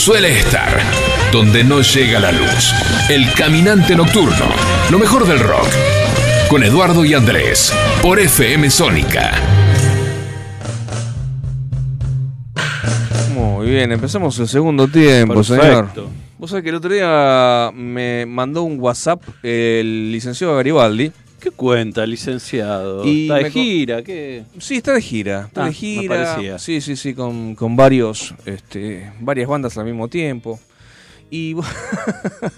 Suele estar donde no llega la luz. El caminante nocturno. Lo mejor del rock. Con Eduardo y Andrés. Por FM Sónica. Muy bien, empezamos el segundo tiempo, Perfecto. señor. Vos sabés que el otro día me mandó un WhatsApp el licenciado Garibaldi. ¿Qué cuenta, licenciado? Y ¿Está de gira? ¿Qué? Sí, está de gira. Está Ah, de gira. Sí, sí, sí, con, con varios, este, varias bandas al mismo tiempo. Y,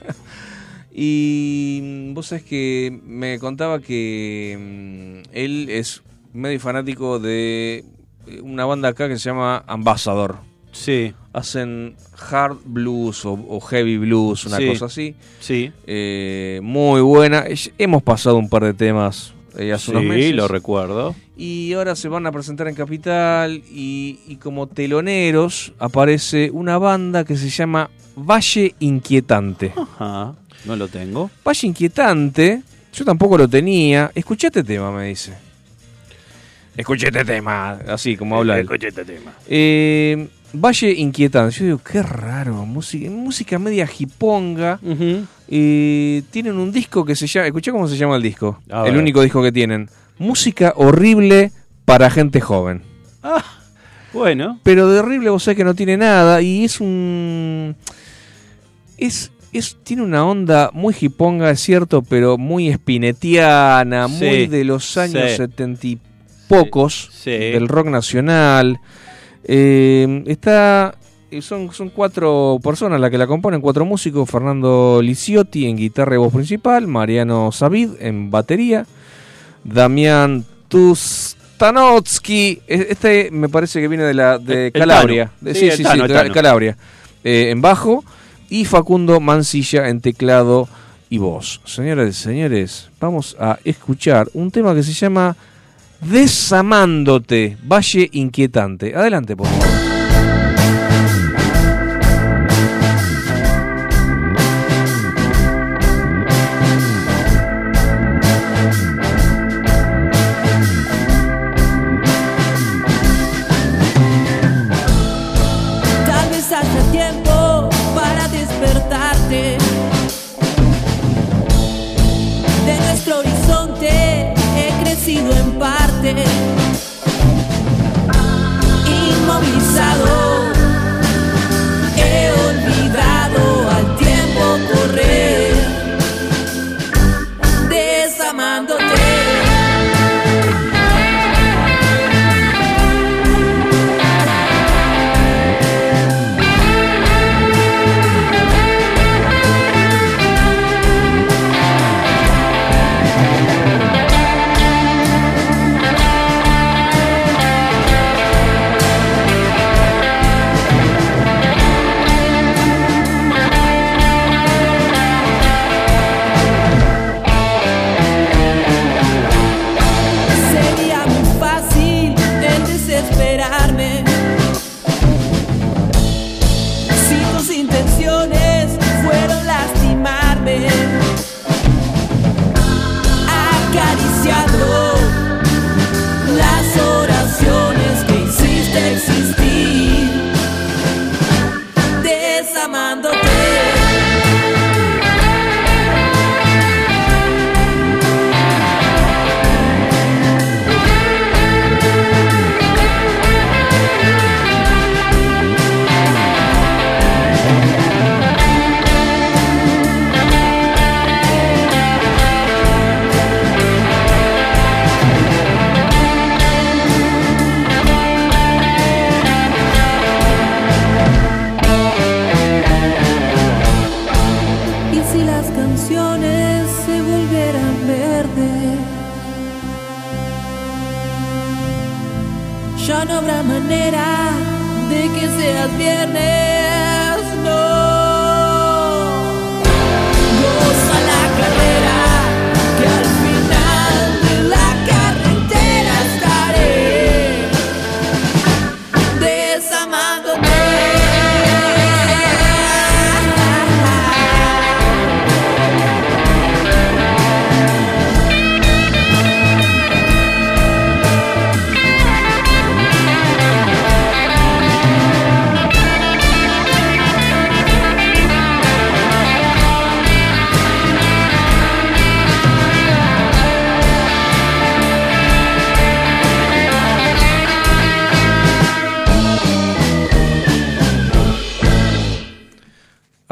y vos sabés que me contaba que mm, él es medio fanático de una banda acá que se llama Ambassador. Sí. Hacen hard blues o, o heavy blues, una Sí. cosa así. Sí. Eh, muy buena. Hemos pasado un par de temas eh, hace unos Sí, meses. lo recuerdo. Y ahora se van a presentar en Capital y, y como teloneros aparece una banda que se llama Valle Inquietante. Ajá. No lo tengo. Valle Inquietante, yo tampoco lo tenía. Escuché este tema, me dice. Escuché este tema, así como habla él. Escuché este tema. Eh, Valle Inquietante. Yo digo, qué raro. Música, música media jiponga. Eh, tienen un disco que se llama. Escuché cómo se llama el disco. A el ver. único disco que tienen. Música horrible para gente joven. Bueno. Pero de horrible vos sabés que no tiene nada. Y es un. Es. Es, tiene una onda muy jiponga, es cierto, pero muy espinetiana, Sí, muy de los años sí. setenta y pocos, Sí. del rock nacional. Eh, está eh, son, son cuatro personas las que la componen, cuatro músicos, Fernando Liciotti en guitarra y voz principal, Mariano Savid en batería, Damián Tustanotsky, e- este me parece que viene de la de El Calabria, Sí, sí, el sí, Tano, sí, el de Tano. Calabria, eh, en bajo, y Facundo Mancilla en teclado y voz. Señoras y señores, vamos a escuchar un tema que se llama Desamándote, Valle Inquietante. Adelante, por favor.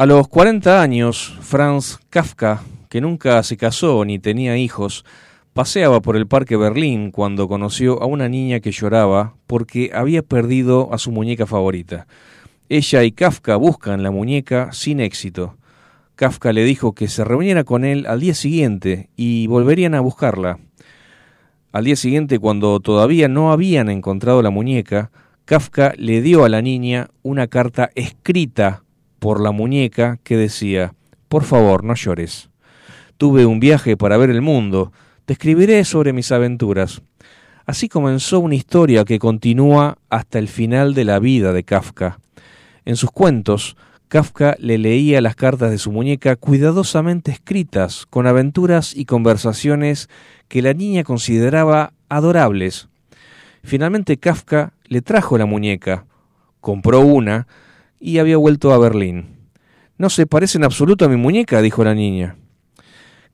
A los 40 años, Franz Kafka, que nunca se casó ni tenía hijos, paseaba por el Parque Berlín cuando conoció a una niña que lloraba porque había perdido a su muñeca favorita. Ella y Kafka buscan la muñeca sin éxito. Kafka le dijo que se reuniera con él al día siguiente y volverían a buscarla. Al día siguiente, cuando todavía no habían encontrado la muñeca, Kafka le dio a la niña una carta escrita por la muñeca que decía, Por favor, no llores. Tuve un viaje para ver el mundo, te escribiré sobre mis aventuras. Así comenzó una historia que continúa hasta el final de la vida de Kafka. En sus cuentos, Kafka le leía las cartas de su muñeca cuidadosamente escritas, con aventuras y conversaciones que la niña consideraba adorables. Finalmente Kafka le trajo la muñeca, compró una y había vuelto a Berlín. No se parece en absoluto a mi muñeca, dijo la niña.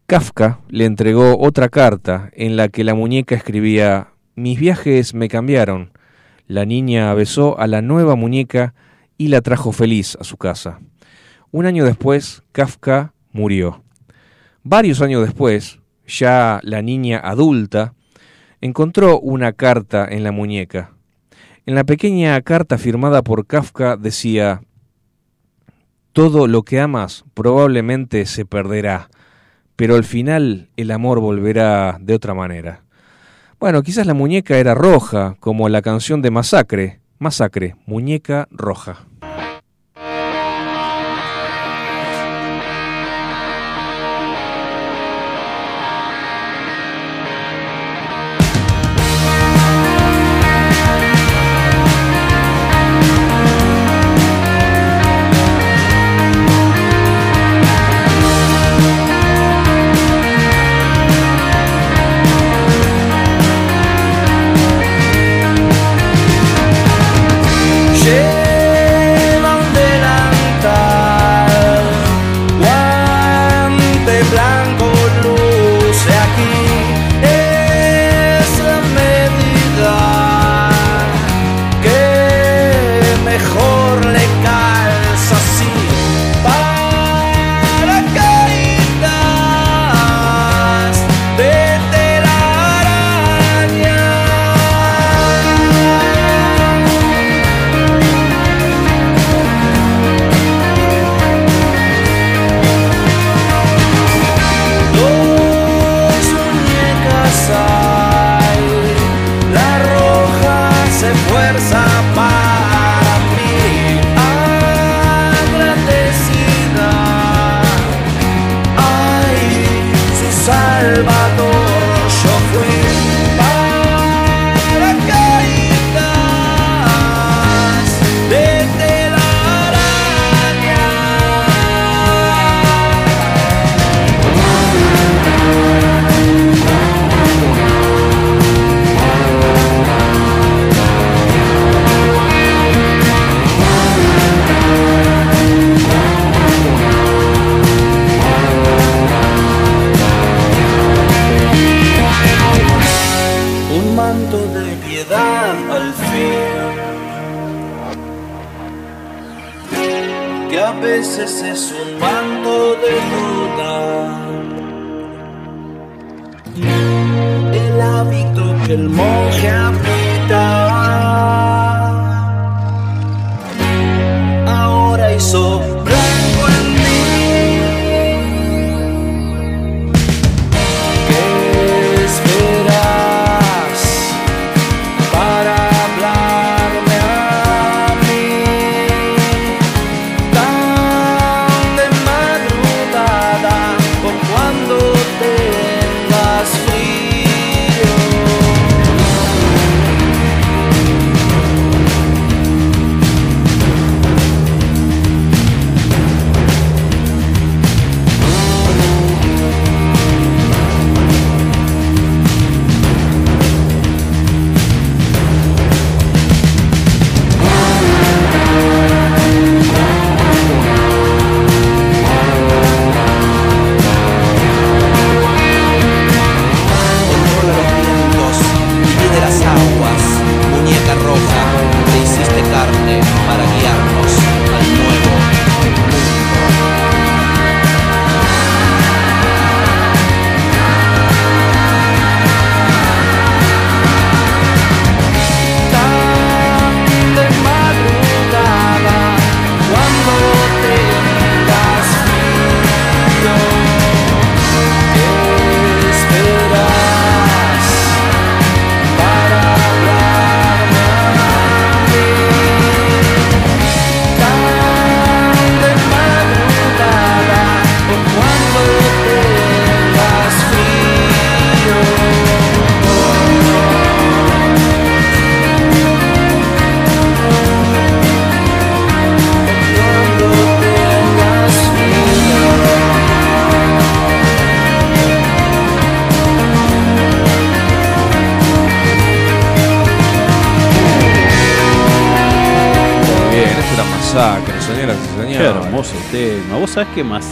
Kafka le entregó otra carta en la que la muñeca escribía Mis viajes me cambiaron. La niña besó a la nueva muñeca y la trajo feliz a su casa. Un año después, Kafka murió. Varios años después, ya la niña adulta, encontró una carta en la muñeca. En la pequeña carta firmada por Kafka decía, Todo lo que amas probablemente se perderá, pero al final el amor volverá de otra manera. Bueno, quizás la muñeca era roja, como la canción de Masacre, Masacre, muñeca roja.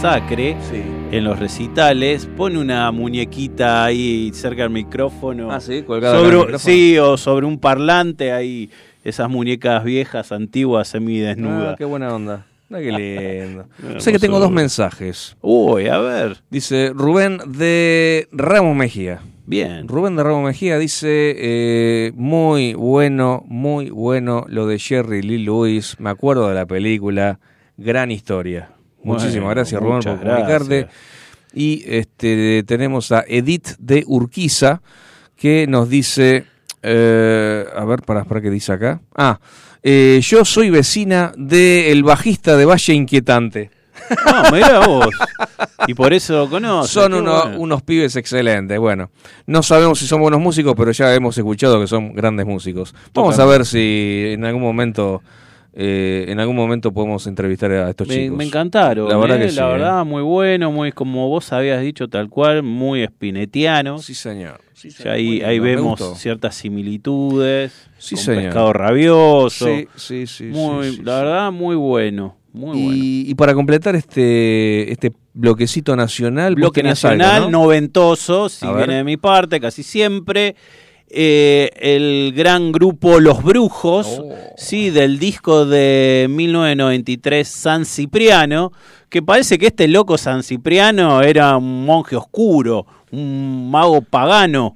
Masacre en los recitales pone una muñequita ahí cerca del micrófono. Ah, sí, colgada sobre, micrófono. Sí, o sobre un parlante ahí. Esas muñecas viejas, antiguas, semidesnudas. Ah, qué buena onda. Ah, qué lindo. Qué sé que tengo dos mensajes. Uy, a ver. Dice Rubén de Ramos Mejía. Bien. Rubén de Ramos Mejía dice, eh, muy bueno, muy bueno lo de Jerry Lee Lewis. Me acuerdo de la película. Gran historia. Bueno, Muchísimas gracias, Rubén, por comunicarte. gracias. Y este tenemos a Edith de Urquiza que nos dice, eh, a ver, para, para qué dice acá. Ah, eh, yo soy vecina del bajista de Valle Inquietante. Ah, mirá vos. Y por eso conoces. Son qué uno- bueno. unos pibes excelentes. Bueno, no sabemos si son buenos músicos, pero ya hemos escuchado que son grandes músicos. Vamos a ver si en algún momento, eh, en algún momento podemos entrevistar a estos Me, chicos. me encantaron. La verdad eh, que sí, La eh. verdad, muy bueno, muy como vos habías dicho, tal cual, muy espinetiano. Sí, señor. Sí, ahí, vemos ciertas similitudes. Sí, con señor. pescado rabioso. Sí, sí, sí, Muy, sí, sí, la verdad, muy bueno. Muy bueno. Y, y para completar este este bloquecito nacional, Bloque nacional, algo, ¿no? noventoso, si A ver. viene de mi parte, casi siempre. Eh, el gran grupo Los Brujos, Oh. sí, del disco de 1993 San Cipriano, que parece que este loco San Cipriano era un monje oscuro, un mago pagano,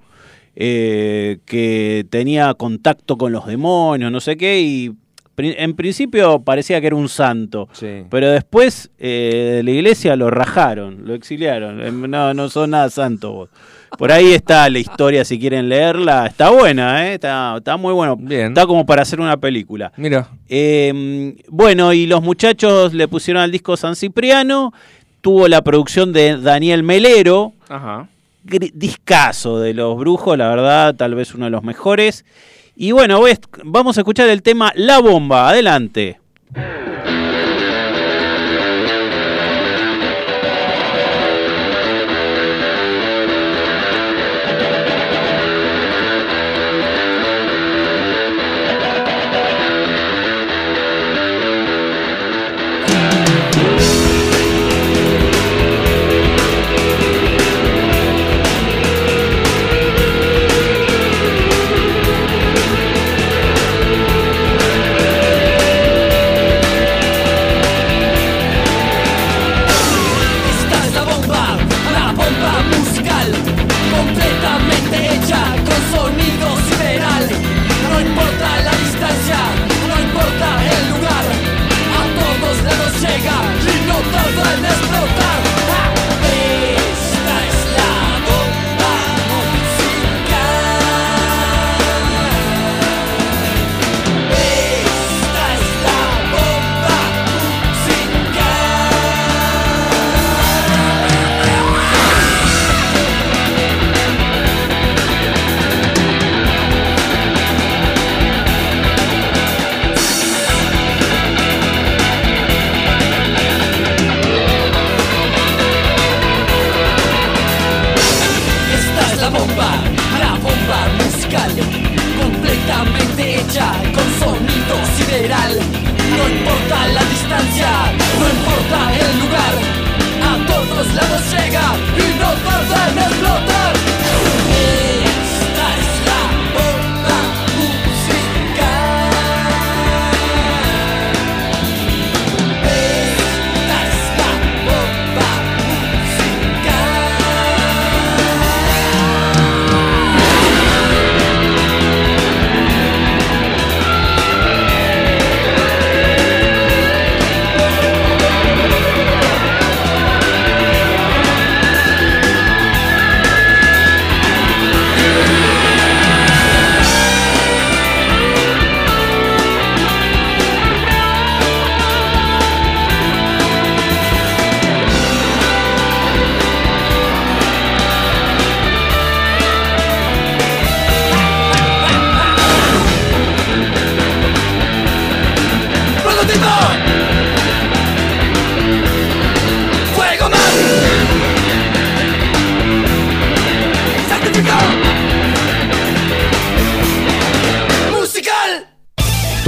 eh, que tenía contacto con los demonios, no sé qué, y en principio parecía que era un santo. Sí. Pero después eh, de la iglesia lo rajaron, lo exiliaron. No, no son nada santo vos. Por ahí está la historia, si quieren leerla. Está buena, ¿eh? está, está muy bueno. Bien. Está como para hacer una película. Mira, Eh, bueno, y los muchachos le pusieron al disco San Cipriano. Tuvo la producción de Daniel Melero. Ajá. Discazo de los brujos, la verdad, tal vez uno de los mejores. Y bueno, vamos a escuchar el tema La Bomba. Adelante.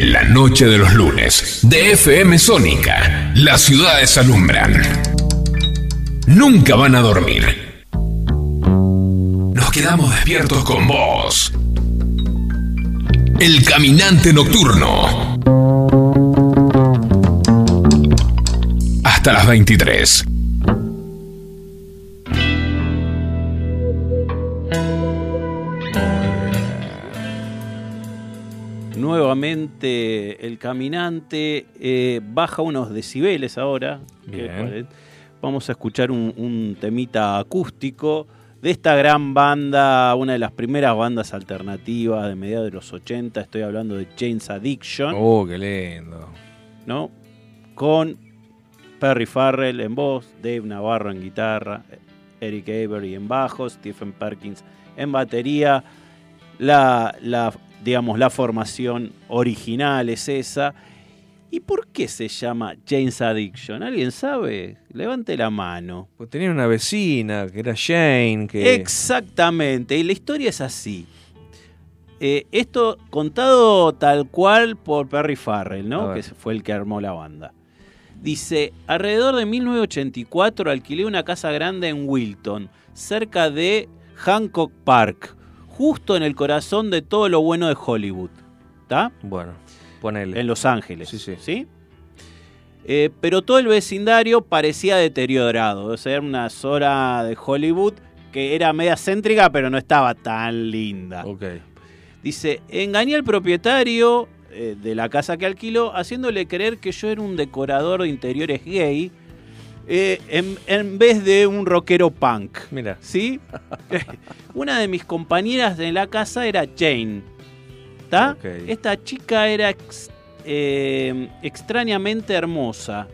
En la noche de los lunes, de FM Sónica, las ciudades alumbran. Nunca van a dormir. Nos quedamos despiertos con vos. El caminante nocturno. Hasta las 23. Nuevamente el caminante eh, baja unos decibeles ahora. Bien. Vamos a escuchar un, un temita acústico de esta gran banda, una de las primeras bandas alternativas de mediados de los 80. Estoy hablando de James Addiction. Oh, qué lindo. ¿no? Con Perry Farrell en voz, Dave Navarro en guitarra, Eric Avery en bajo, Stephen Perkins en batería. La, la, digamos, la formación original es esa. ¿Y por qué se llama James Addiction? ¿Alguien sabe? Levante la mano. Pues tenía una vecina que era Jane, que... Exactamente, y la historia es así. Eh, esto contado tal cual por Perry Farrell, ¿no? Que fue el que armó la banda. Dice, alrededor de 1984 alquilé una casa grande en Wilton, cerca de Hancock Park, justo en el corazón de todo lo bueno de Hollywood. ¿Está? Bueno, ponele. En Los Ángeles. Sí, sí. Eh, pero todo el vecindario parecía deteriorado. O sea, era una zona de Hollywood que era media céntrica, pero no estaba tan linda. Ok. Dice, engañé al propietario eh, de la casa que alquiló haciéndole creer que yo era un decorador de interiores gay eh, en, en vez de un rockero punk. Mira. ¿Sí? Una de mis compañeras de la casa era Jane. ¿Está? Esta chica era ex- eh, extrañamente hermosa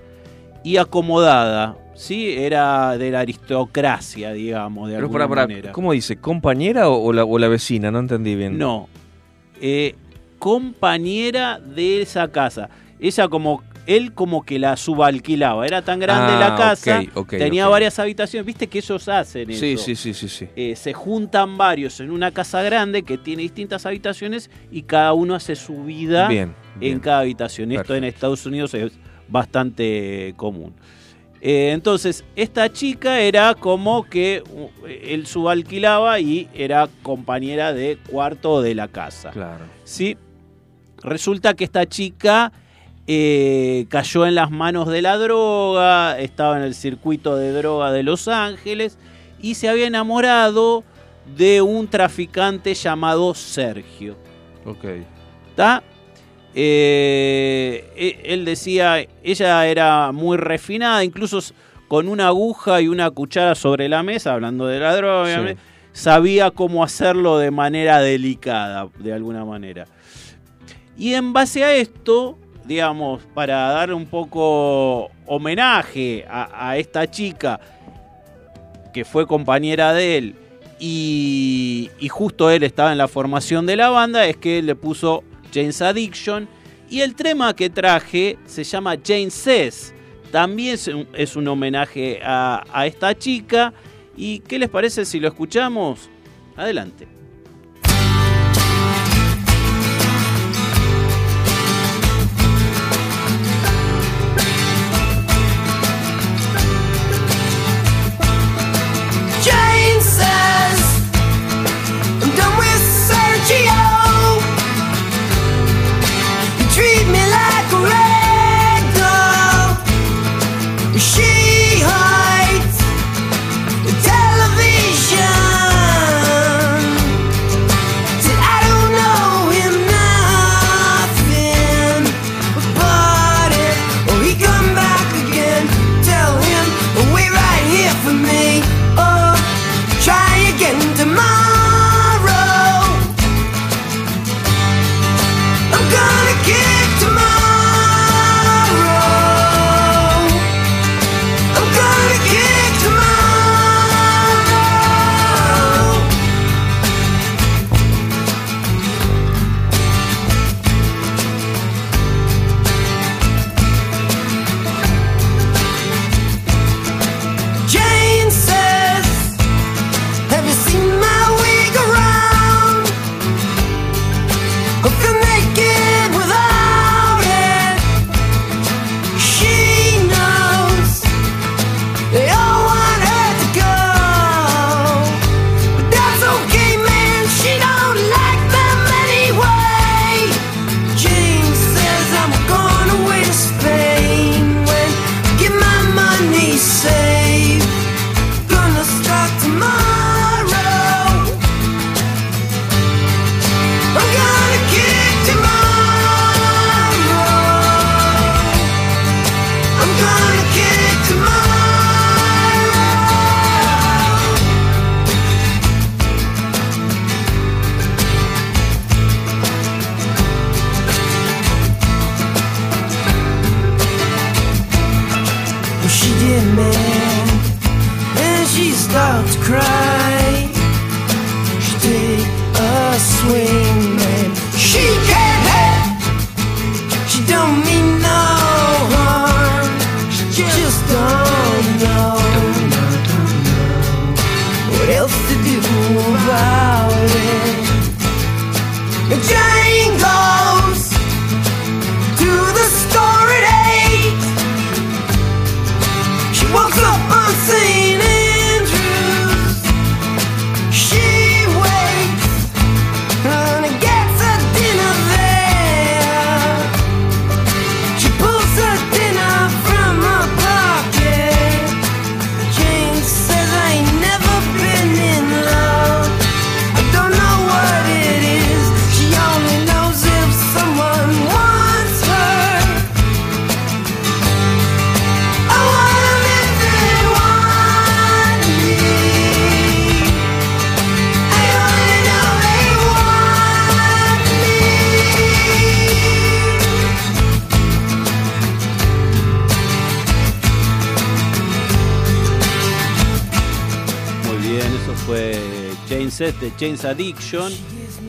y acomodada. ¿Sí? Era de la aristocracia, digamos, de Pero alguna para, para, manera. ¿cómo dice? ¿Compañera o, o la, o la vecina? No entendí bien. No. Eh, compañera de esa casa. Ella como. Él como que la subalquilaba. Era tan grande Ah, la casa. ok, ok, tenía varias habitaciones. Viste que ellos hacen eso. sí, sí, sí, sí. Eh, se juntan varios en una casa grande que tiene distintas habitaciones y cada uno hace su vida Bien, en cada habitación. Esto en Estados Unidos es bastante común. Eh, entonces, esta chica era como que uh, él subalquilaba y era compañera de cuarto de la casa. Claro. ¿sí? Resulta que esta chica eh, cayó en las manos de la droga, estaba en el circuito de droga de Los Ángeles y se había enamorado de un traficante llamado Sergio. Ok. ¿Está? Eh, e- él decía, ella era muy refinada, incluso con una aguja y una cuchara sobre la mesa, hablando de la droga, Sí. sabía cómo hacerlo de manera delicada, de alguna manera. Y en base a esto, digamos, para dar un poco homenaje a, esta chica que fue compañera de él y, y justo él estaba en la formación de la banda, es que él le puso James Addiction. Y el tema que traje se llama Jane Says. También es un, es un homenaje a, a esta chica. ¿Y qué les parece si lo escuchamos? Adelante. Set de James Addiction.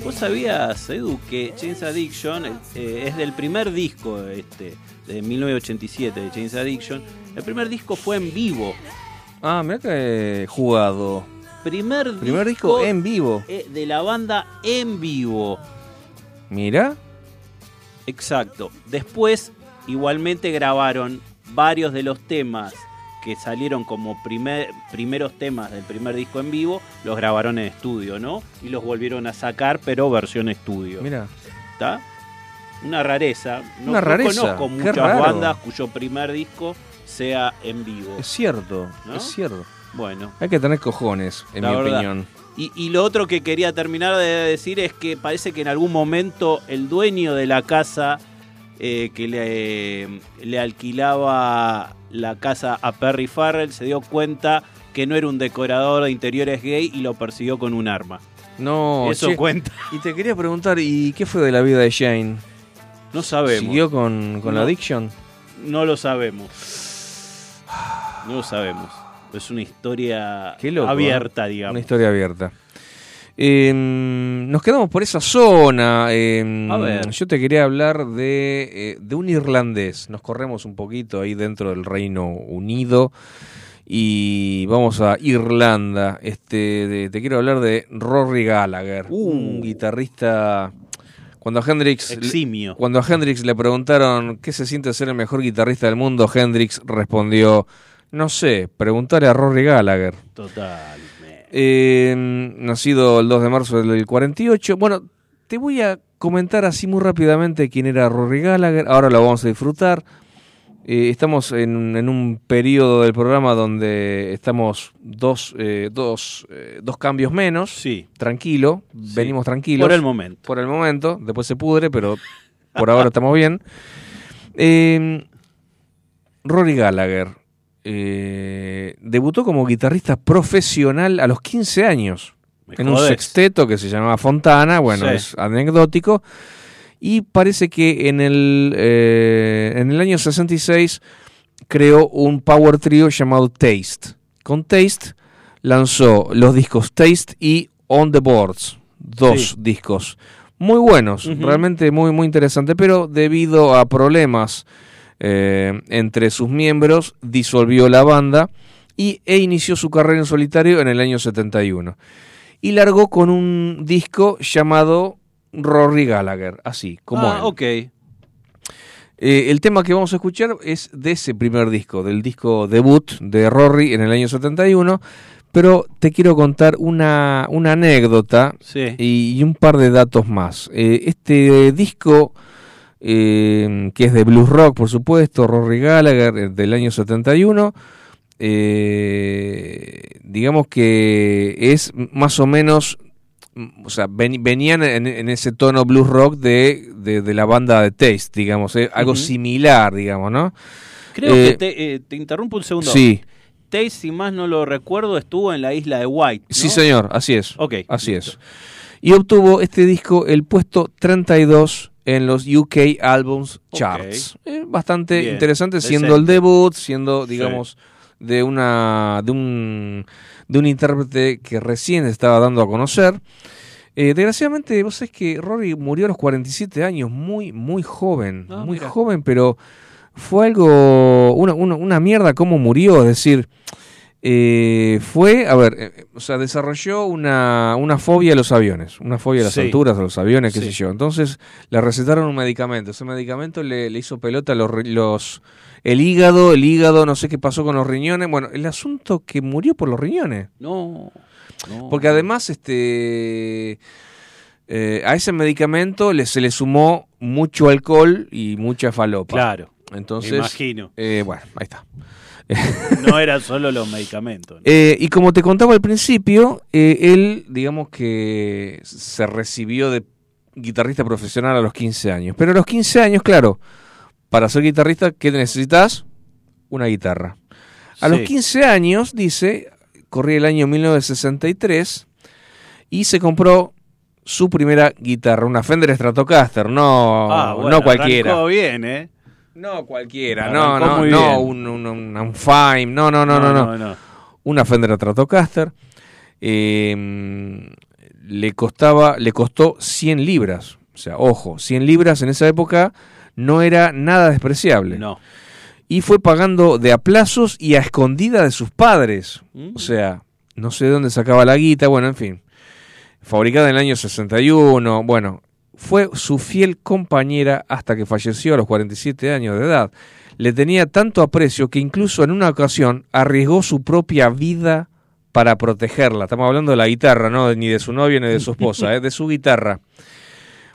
¿Vos sabías, Edu, que James Addiction eh, es del primer disco este, de 1987 de James Addiction? El primer disco fue en vivo. Ah, mira que jugado. Primer, Primer disco en vivo. eh, de la banda en vivo. Mira. Exacto. Después, igualmente grabaron varios de los temas que salieron como primer, primeros temas del primer disco en vivo, los grabaron en estudio, ¿no? Y los volvieron a sacar, pero versión estudio. Mira. ¿Está? Una rareza. No, Una no rareza, conozco muchas bandas cuyo primer disco sea en vivo. Es cierto, ¿No? es cierto. Bueno. Hay que tener cojones, en La mi verdad. opinión. Y, y lo otro que quería terminar de decir es que parece que en algún momento el dueño de la casa eh, que le, le alquilaba la casa a Perry Farrell se dio cuenta que no era un decorador de interiores gay y lo persiguió con un arma. No, Eso che, cuenta. Y te quería preguntar, ¿y qué fue de la vida de Jane? No sabemos. ¿Siguió con, con la No. addiction? No lo sabemos. No lo sabemos. Es una historia abierta, ¿eh? digamos. Una historia abierta. Eh, nos quedamos por esa zona. eh, A ver. Yo te quería hablar de, eh, de un irlandés. Nos corremos un poquito ahí dentro del Reino Unido y vamos a Irlanda. Este, de- te quiero hablar de Rory Gallagher, un guitarrista. Cuando a Hendrix Eximio. cuando a Hendrix le preguntaron qué se siente ser el mejor guitarrista del mundo, Hendrix respondió, no sé, preguntale a Rory Gallagher. Total. Eh, nacido el 2 de marzo del 48. Bueno, te voy a comentar así muy rápidamente quién era Rory Gallagher. Ahora lo vamos a disfrutar. Eh, estamos en, en un periodo del programa donde estamos dos, eh, dos, eh, dos cambios menos. Sí. Tranquilo, venimos tranquilos. Por el momento. Por el momento. Después se pudre, pero por ahora estamos bien. Rory Gallagher eh, debutó como guitarrista profesional a los 15 años Me en un sexteto que se llamaba Fontana, bueno, Sí. es anecdótico. Y parece que en el, eh, en el año 66 creó un power trio llamado Taste. Con Taste lanzó los discos Taste y On the Boards, dos Sí. discos muy buenos, realmente muy, muy interesante, pero debido a problemas eh, entre sus miembros, disolvió la banda y, e inició su carrera en solitario en el año 71. Y largó con un disco llamado Rory Gallagher, así, como ah, él. ok. Eh, el tema que vamos a escuchar es de ese primer disco, del disco debut de Rory en el año 71, pero te quiero contar una, una anécdota Sí. y, y un par de datos más. Eh, este disco, eh, que es de blues rock, por supuesto, Rory Gallagher, eh, del año 71, eh, digamos que es más o menos, o sea, ven- venían en, en ese tono blues rock de, de- de la banda de Taste, digamos, eh, algo similar, digamos, ¿no? Creo que te, eh, te interrumpo un segundo. Sí. Taste, si más no lo recuerdo, estuvo en la isla de White. ¿no? Sí, señor, así es. Ok, Así es. Y obtuvo este disco el puesto 32 en los UK Albums Charts. Eh, bastante Bien, interesante, siendo decente. el debut, siendo, digamos, de una de un, de un intérprete que recién estaba dando a conocer. Eh, desgraciadamente, vos sabés que Rory murió a los 47 años, muy, muy joven, Ah, muy mira. joven, pero fue algo, una, una, una mierda cómo murió, es decir, eh, fue, a ver, eh, o sea, desarrolló una, una fobia a los aviones, una fobia a las Sí. alturas, a los aviones, qué Sí. sé yo. Entonces le recetaron un medicamento, ese medicamento le, le hizo pelota a los, el hígado, el hígado, no sé qué pasó con los riñones, bueno, el asunto que murió por los riñones. No. no. Porque además, este, eh, a ese medicamento le, se le sumó mucho alcohol y mucha falopa. Claro. Entonces, me imagino. eh, bueno, ahí está. No eran solo los medicamentos. ¿no? Eh, y como te contaba al principio, eh, él, digamos que se recibió de guitarrista profesional a los 15 años. Pero a los 15 años, claro, para ser guitarrista, ¿qué necesitas? Una guitarra. A los Sí. 15 años, dice, corría el año 1963, y se compró su primera guitarra, una Fender Stratocaster, no, Ah, bueno, no cualquiera. bien, ¿eh? No cualquiera, no, no, no, un, un, un- un Fime, no, no, no, no, no, no. Una Fender Stratocaster. eh, le costaba, le costó 100 libras. O sea, ojo, 100 libras en esa época no era nada despreciable. No. Y fue pagando de a plazos y a escondida de sus padres. Mm. O sea, no sé de dónde sacaba la guita, bueno, en fin. Fabricada en el año 61, bueno, fue su fiel compañera hasta que falleció a los 47 años de edad. Le tenía tanto aprecio que incluso en una ocasión arriesgó su propia vida para protegerla. Estamos hablando de la guitarra, no ni de su novio ni de su esposa, ¿eh? de su guitarra.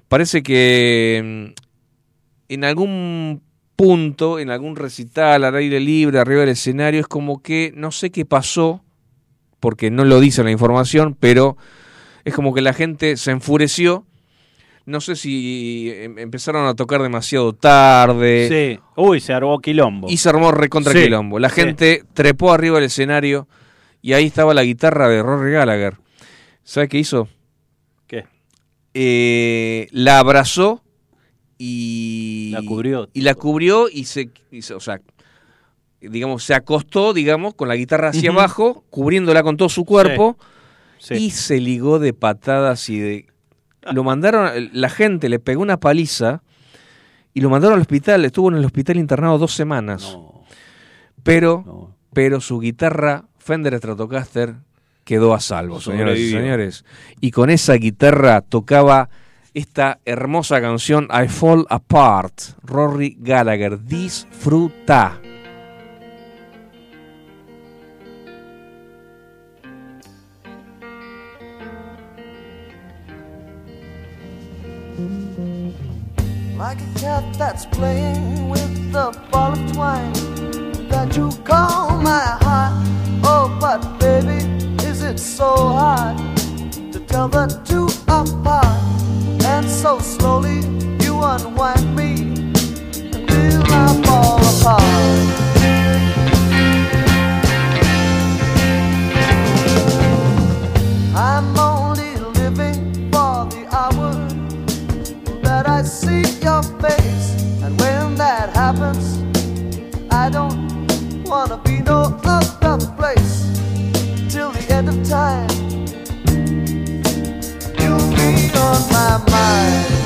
Parece que mm, en algún punto, en algún recital al aire libre, arriba del escenario, es como que no sé qué pasó, porque no lo dice la información, pero es como que la gente se enfureció. No sé si em- empezaron a tocar demasiado tarde. Sí. Uy, se armó quilombo. Y se armó recontra Sí, quilombo. La sí. gente trepó arriba del escenario y ahí estaba la guitarra de Rory Gallagher. ¿Sabe qué hizo? ¿Qué? Eh, la abrazó y La cubrió, y la cubrió y se, y se- o sea, digamos, se acostó, digamos, con la guitarra hacia abajo, cubriéndola con todo su cuerpo Sí. y se ligó de patadas y de lo mandaron, la gente le pegó una paliza y lo mandaron al hospital, estuvo en el hospital internado dos semanas. Pero, No. pero su guitarra Fender Stratocaster quedó a salvo, señoras y señores. Y con esa guitarra tocaba esta hermosa canción I Fall Apart, Rory Gallagher. Disfruta. Like a cat that's playing with the ball of twine that you call my heart. Oh, but baby, is it so hard to tell the two apart? And so slowly you unwind me until I fall apart. See your face. And when that happens, I don't wanna be no other place till the end of time. You'll be on my mind.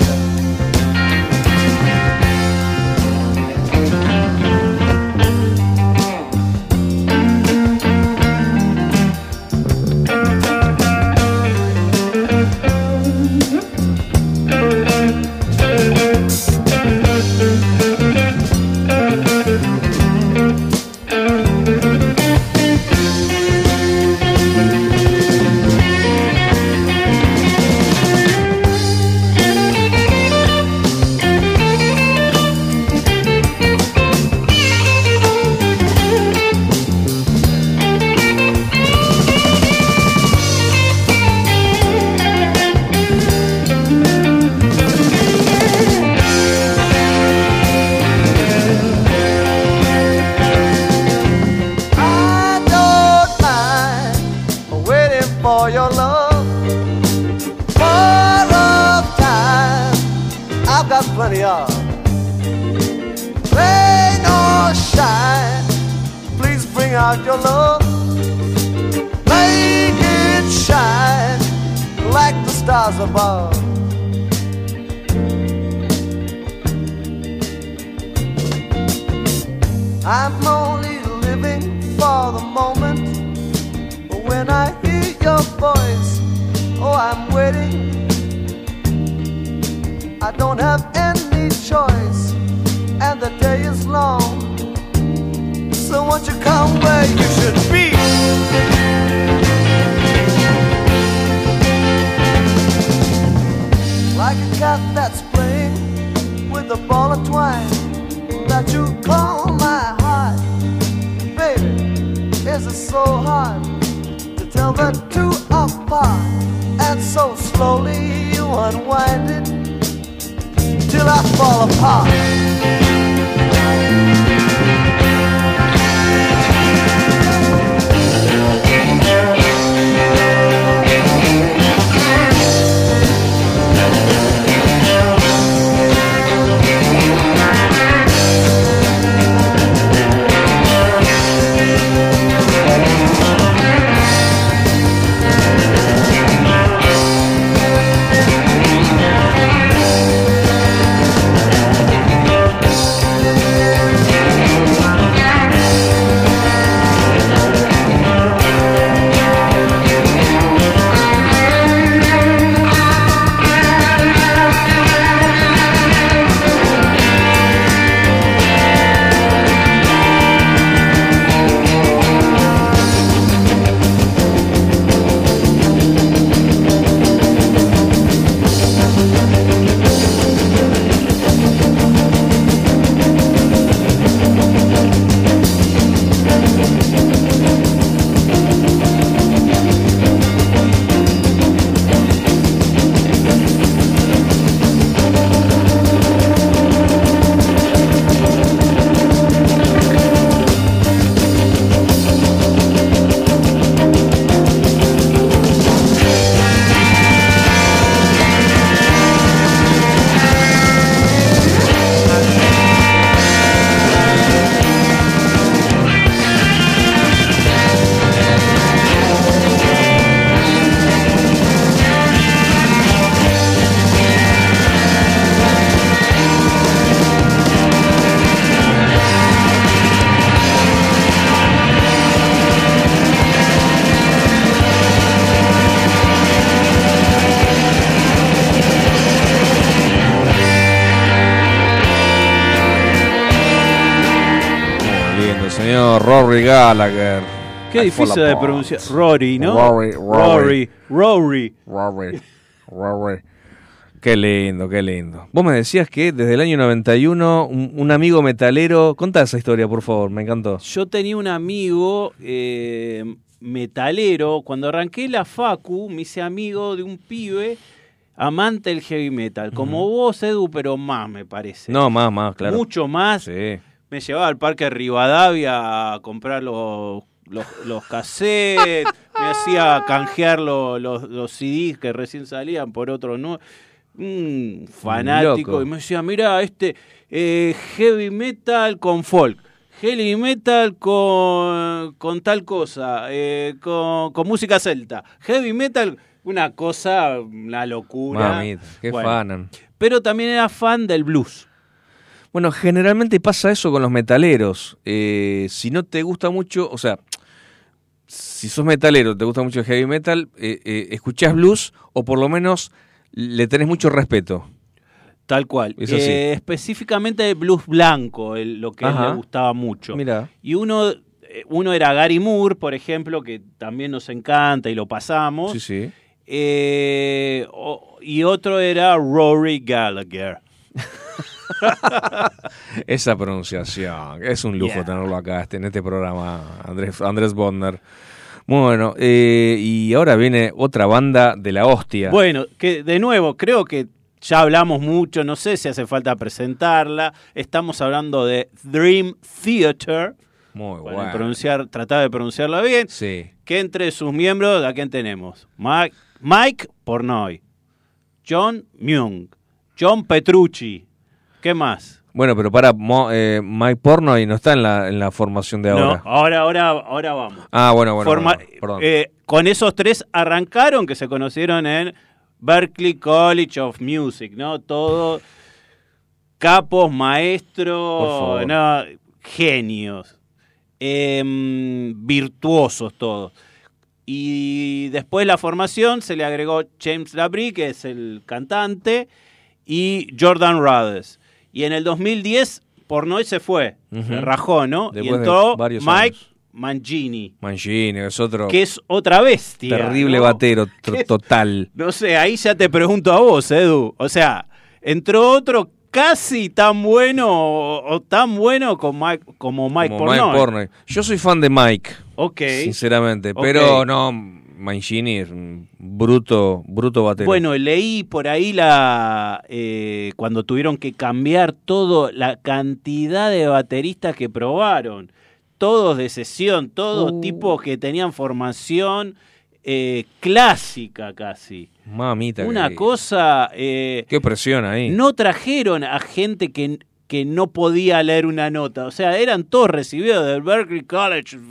Qué difícil de pronunciar. Rory, ¿no? Rory, Rory. Rory. Rory. Rory. Qué lindo, qué lindo. Vos me decías que desde el año 91 un, un amigo metalero... Contá esa historia, por favor, me encantó. Yo tenía un amigo eh, metalero. Cuando arranqué la Facu, me hice amigo de un pibe amante del heavy metal. Como vos, Edu, pero más, me parece. No, más, más, claro. Mucho más. Sí. Me llevaba al parque Rivadavia a comprar los, los, los cassettes. me hacía canjear lo- los, los CDs que recién salían por otro no un fanático Loco. y me decía mira este eh, heavy metal con folk heavy metal con, con tal cosa eh, con, con música celta heavy metal una cosa una locura Mamita, qué Bueno, fanan. pero también era fan del blues Bueno, generalmente pasa eso con los metaleros. Eh, si no te gusta mucho, o sea, si sos metalero, te gusta mucho el heavy metal, eh, eh, escuchás blues o por lo menos le tenés mucho respeto. Tal cual. Es así. Eh, específicamente el blues blanco, el- lo que él Ajá. le gustaba mucho. Mira. Y uno, eh, uno era Gary Moore, por ejemplo, que también nos encanta y lo pasamos. Sí, sí. Eh, o- y otro era Rory Gallagher. Esa pronunciación, es un lujo Yeah. tenerlo acá este, en este programa, Andrés, Andrés Bondner. Bueno, eh, y ahora viene otra banda de la hostia. Bueno, que de nuevo, creo que ya hablamos mucho, no sé si hace falta presentarla. Estamos hablando de Dream Theater. Muy Para bueno. pronunciar, tratar de pronunciarla bien. Sí. Que entre sus miembros, ¿a quién tenemos? Mike, Mike Pornoy, John Myung, John Petrucci. ¿Qué más? Bueno, pero para Mo- eh, Mike Pornoy no está en la, en la formación de ahora. No, ahora, ahora, ahora vamos. Ah, bueno, bueno. Forma- bueno, perdón. eh, con esos tres arrancaron, que se conocieron en Berkeley College of Music, ¿no? Todo capos, maestros, no, genios, em, virtuosos todos. Y después la formación se le agregó James Labrie, que es el cantante, y Jordan Rhodes. Y en el 2010, Pornoy se fue, se rajó, ¿no? y Después entró varios Mike años. Mangini, Mangini, es otro que es otra bestia. terrible ¿no? batero, total. No sé, ahí ya te pregunto a vos, Edu. O sea, entró otro casi tan bueno o, o tan bueno como Mike, como Mike como Portnoy. Mike Portnoy. Yo soy fan de Mike, Ok. sinceramente, pero no, Mangini es un bruto, bruto batero. Bueno, leí por ahí la eh, cuando tuvieron que cambiar todo, la cantidad de bateristas que probaron. Todos de sesión, todos Uh. tipos que tenían formación eh, clásica casi. Mamita. Una que- cosa... eh, Qué presión ahí. no trajeron a gente que, que no podía leer una nota. O sea, eran todos recibidos del Berkeley College of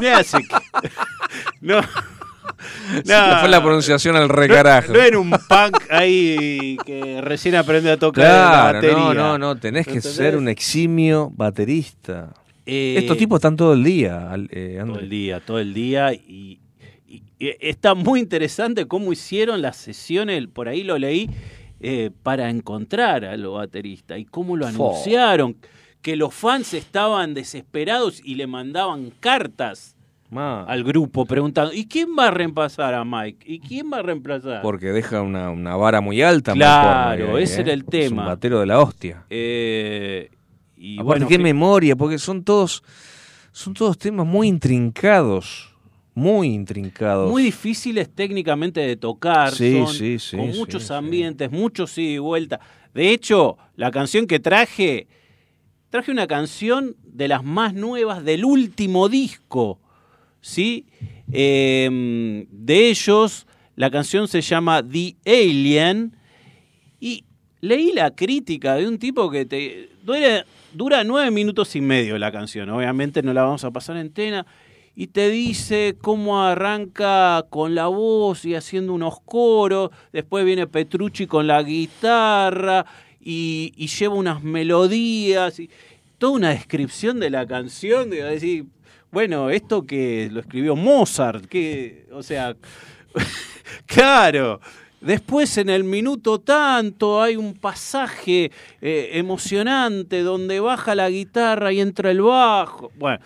Music. no. Te fue la pronunciación al recarajo. No, no era un punk ahí que recién aprendió a tocar la Claro, batería. no, no, no, tenés que ¿Entendés? ser un eximio baterista. Eh, Estos tipos están todo el día, eh, Todo el día, todo el día. Y, y- y está muy interesante cómo hicieron las sesiones, por ahí lo leí, eh, para encontrar a los bateristas y cómo lo Fo. anunciaron. Que los fans estaban desesperados y le mandaban cartas Ma, al grupo preguntando: ¿y quién va a reemplazar a Mike? ¿Y quién va a reemplazar? porque deja una, una vara muy alta. Claro, ahí, ese ¿eh? era el Es un tema. batero de la hostia. Eh, y Aparte, bueno, qué que- memoria, porque son todos, son todos temas muy intrincados. Muy intrincados. muy difíciles técnicamente de tocar, Sí, son sí, sí, con muchos sí. ambientes, muchos ida y vuelta. De hecho, la canción que traje, traje una canción de las más nuevas del último disco, ¿sí? Eh, de ellos, la canción se llama The Alien y leí la crítica de un tipo que te dura, dura nueve minutos y medio la canción, obviamente no la vamos a pasar entera, y te dice cómo arranca con la voz y haciendo unos coros, después viene Petrucci con la guitarra y, lleva unas melodías, y toda una descripción de la canción, de decir, bueno, esto que lo escribió Mozart, que, o sea, claro. Después en el minuto tanto hay un pasaje eh, emocionante donde baja la guitarra y entra el bajo. Bueno,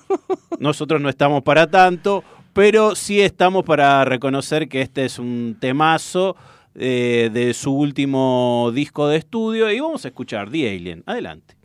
nosotros no estamos para tanto, pero sí estamos para reconocer que este es un temazo eh, de su último disco de estudio y vamos a escuchar The Alien. Adelante.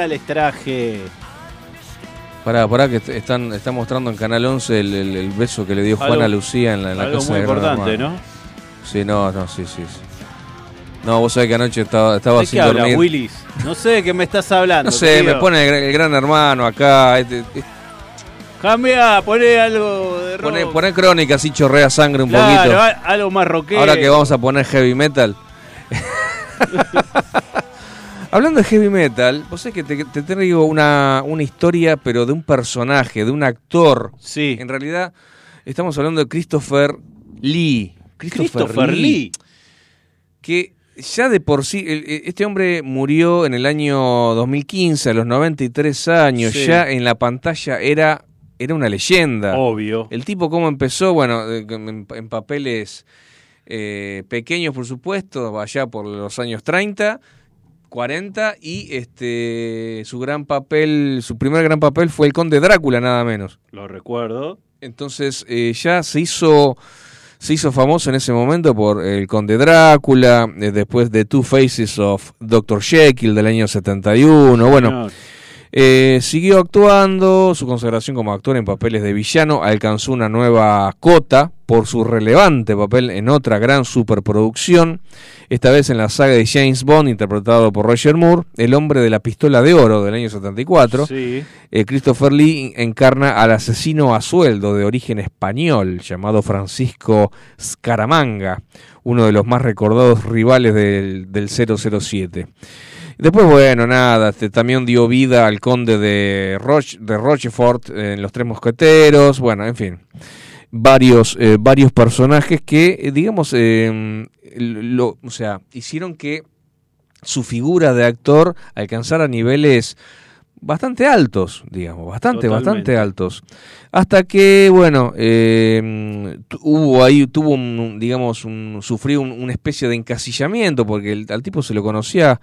Temita les traje. Pará, pará, que est- están, está mostrando en Canal 11 el, el- el beso que le dio Juana Lucía en la, en la algo casa muy de Gran importante, Hermano. ¿no? Sí, no, no, sí, sí. sí. No, vos sabés que anoche estaba, estaba ¿De sin qué habla, dormir. Willis? No sé de qué me estás hablando. No sé, me pone el, gran- el gran hermano acá. este- este- Cambia, poné algo de rock. Poné, poné crónica, así chorrea sangre un Claro, poquito. a- algo más rockero. Ahora que vamos a poner heavy metal. Hablando de heavy metal, vos sabés que te, te traigo una, una historia, pero de un personaje, de un actor. Sí. En realidad, estamos hablando de Christopher Lee. Christopher Lee. Que ya de por sí, el- este hombre murió en el año 2015, a los 93 años. Sí. Ya en la pantalla era, era una leyenda. Obvio. El tipo cómo empezó, bueno, en, en papeles eh, pequeños, por supuesto, allá por los años 30, 40, y este su gran papel, su primer gran papel fue el Conde Drácula, nada menos. Lo recuerdo. Entonces eh, ya se hizo se hizo famoso en ese momento por el Conde Drácula, eh, después de Two Faces of Dr. Jekyll del año 71, bueno. Señor. Eh, siguió actuando, su consagración como actor en papeles de villano alcanzó una nueva cota por su relevante papel en otra gran superproducción, esta vez en la saga de James Bond interpretado por Roger Moore, El hombre de la pistola de oro del año 74. Sí. Eh, Christopher Lee encarna al asesino a sueldo de origen español llamado Francisco Scaramanga, uno de los más recordados rivales del, del 007. Después, bueno, nada, este, también dio vida al conde de, Roche, de Rochefort en Los Tres Mosqueteros, bueno, en fin, varios, eh, varios personajes que, eh, digamos, eh, lo, o sea, hicieron que su figura de actor alcanzara niveles bastante altos, digamos, bastante, Totalmente. bastante altos. Hasta que, bueno, eh, hubo ahí, tuvo un, un, digamos, un, sufrió un- una especie de encasillamiento, porque el- al tipo se lo conocía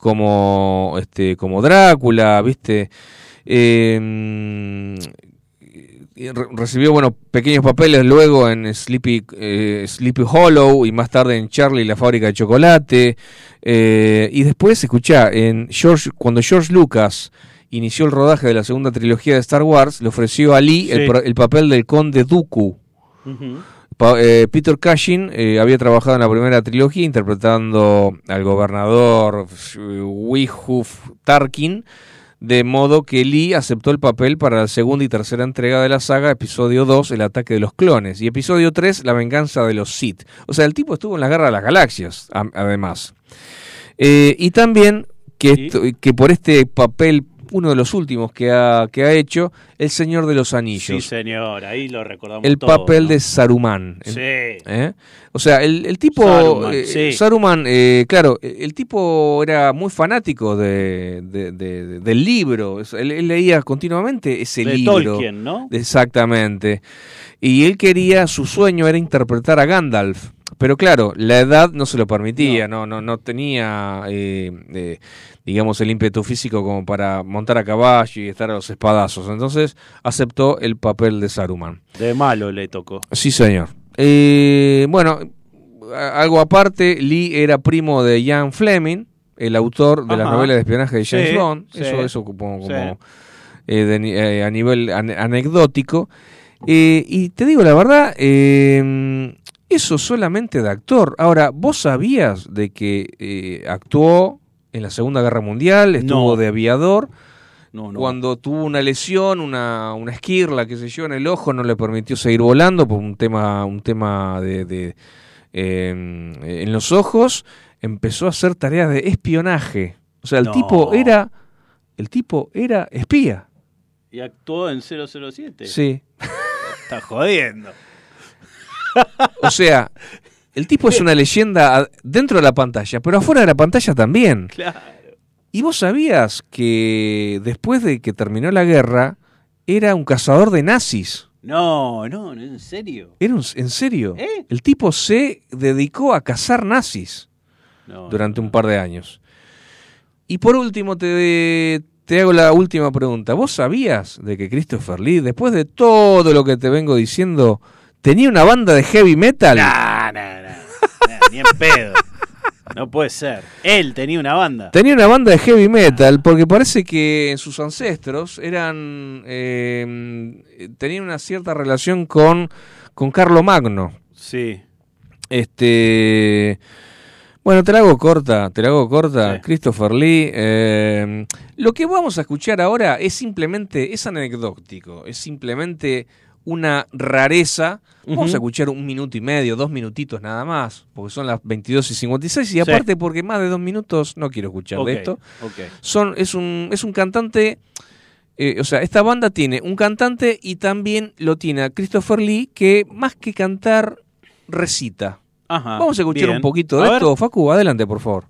como, este, como Drácula, ¿viste? Eh, recibió bueno pequeños papeles luego en Sleepy eh, Sleepy Hollow y más tarde en Charlie y la fábrica de chocolate Eh, y después escuchá en George cuando George Lucas inició el rodaje de la segunda trilogía de Star Wars le ofreció a Lee el, Sí. pro- el papel del conde Dooku. Pa- eh, Peter Cushing eh, había trabajado en la primera trilogía interpretando al gobernador eh, Wihuf Tarkin, de modo que Lee aceptó el papel para la segunda y tercera entrega de la saga, episodio 2, El ataque de los clones, y episodio 3, La venganza de los Sith. O sea, el tipo estuvo en la guerra de las galaxias, además. Eh, y también que, esto- que por este papel, uno de los últimos que ha, que ha hecho, El Señor de los Anillos Sí, señor, ahí lo recordamos el todo, papel ¿no? de Saruman. Sí. ¿eh? O sea, el, el tipo. Saruman, eh, sí. Saruman, eh, claro, el tipo era muy fanático de, de- de- de- del libro. Él leía continuamente ese De libro. Tolkien, ¿no? Exactamente. Y él quería, su sueño era interpretar a Gandalf. Pero claro, la edad no se lo permitía, no, no, no tenía, eh, eh, digamos, el ímpetu físico como para montar a caballo y estar a los espadazos. Entonces aceptó el papel de Saruman. De malo le tocó. Sí, señor. Eh, bueno, algo aparte, Lee era primo de Ian Fleming, el autor de las Ajá. novelas de espionaje de James Sí, Bond. sí, Eso, eso como, sí. como, eh, de eh, a nivel ane- anecdótico. Eh, y te digo la verdad, eh, eso solamente de actor. Ahora, ¿vos sabías de que actuó en la Segunda Guerra Mundial, estuvo No. de aviador? No, no. Cuando tuvo una lesión, una, una esquirla, qué sé yo, en el ojo, no le permitió seguir volando por un tema, un tema de, de, eh, en los ojos, empezó a hacer tareas de espionaje. O sea, el No. tipo era, el tipo era espía. ¿Y actuó en 007? Sí. Está jodiendo. O sea, el tipo es una leyenda dentro de la pantalla, pero afuera de la pantalla también. Claro. ¿Y vos sabías que después de que terminó la guerra, era un cazador de nazis? No, no, no, en serio. Era un- en serio. ¿Eh? El tipo se dedicó a cazar nazis No, durante un par de años. Y por último, te, te hago la última pregunta. ¿Vos sabías de que Christopher Lee, después de todo lo que te vengo diciendo, tenía una banda de heavy metal? No, no, no, no, ni en pedo. No puede ser. Él tenía una banda. Tenía una banda de heavy metal porque parece que sus ancestros eran eh, tenían una cierta relación con con Carlo Magno. Sí. Este bueno, te la hago corta, te la hago corta. Christopher Lee. eh, lo que vamos a escuchar ahora es simplemente, es anecdótico, es simplemente una rareza. Vamos a escuchar un minuto y medio, dos minutitos nada más, porque son las 22 y 56. Y Sí. aparte, porque más de dos minutos no quiero escuchar de esto. Son, es, un, es un cantante. eh, o sea, esta banda tiene un cantante y también lo tiene a Christopher Lee, que más que cantar, recita. Ajá, Vamos a escuchar bien. un poquito A de ver. esto. Facu, adelante, por favor.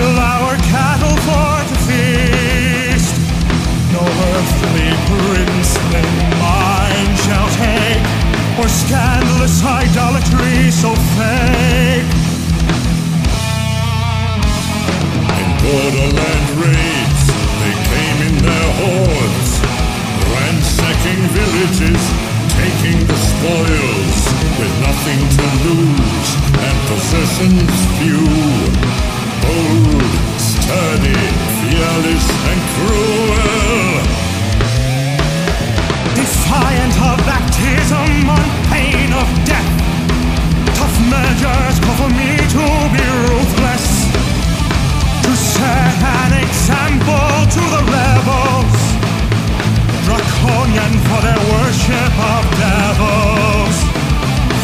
Steal our cattle for to feast. No earthly princely mind shall take, or scandalous idolatry so fake. In borderland raids, they came in their hordes, ransacking villages, taking the spoils, with nothing to lose and possessions few. Bold, sturdy, fearless, and cruel. Defiant of baptism on pain of death. Tough measures call for me to be ruthless. To set an example to the rebels. Draconian for their worship of devils.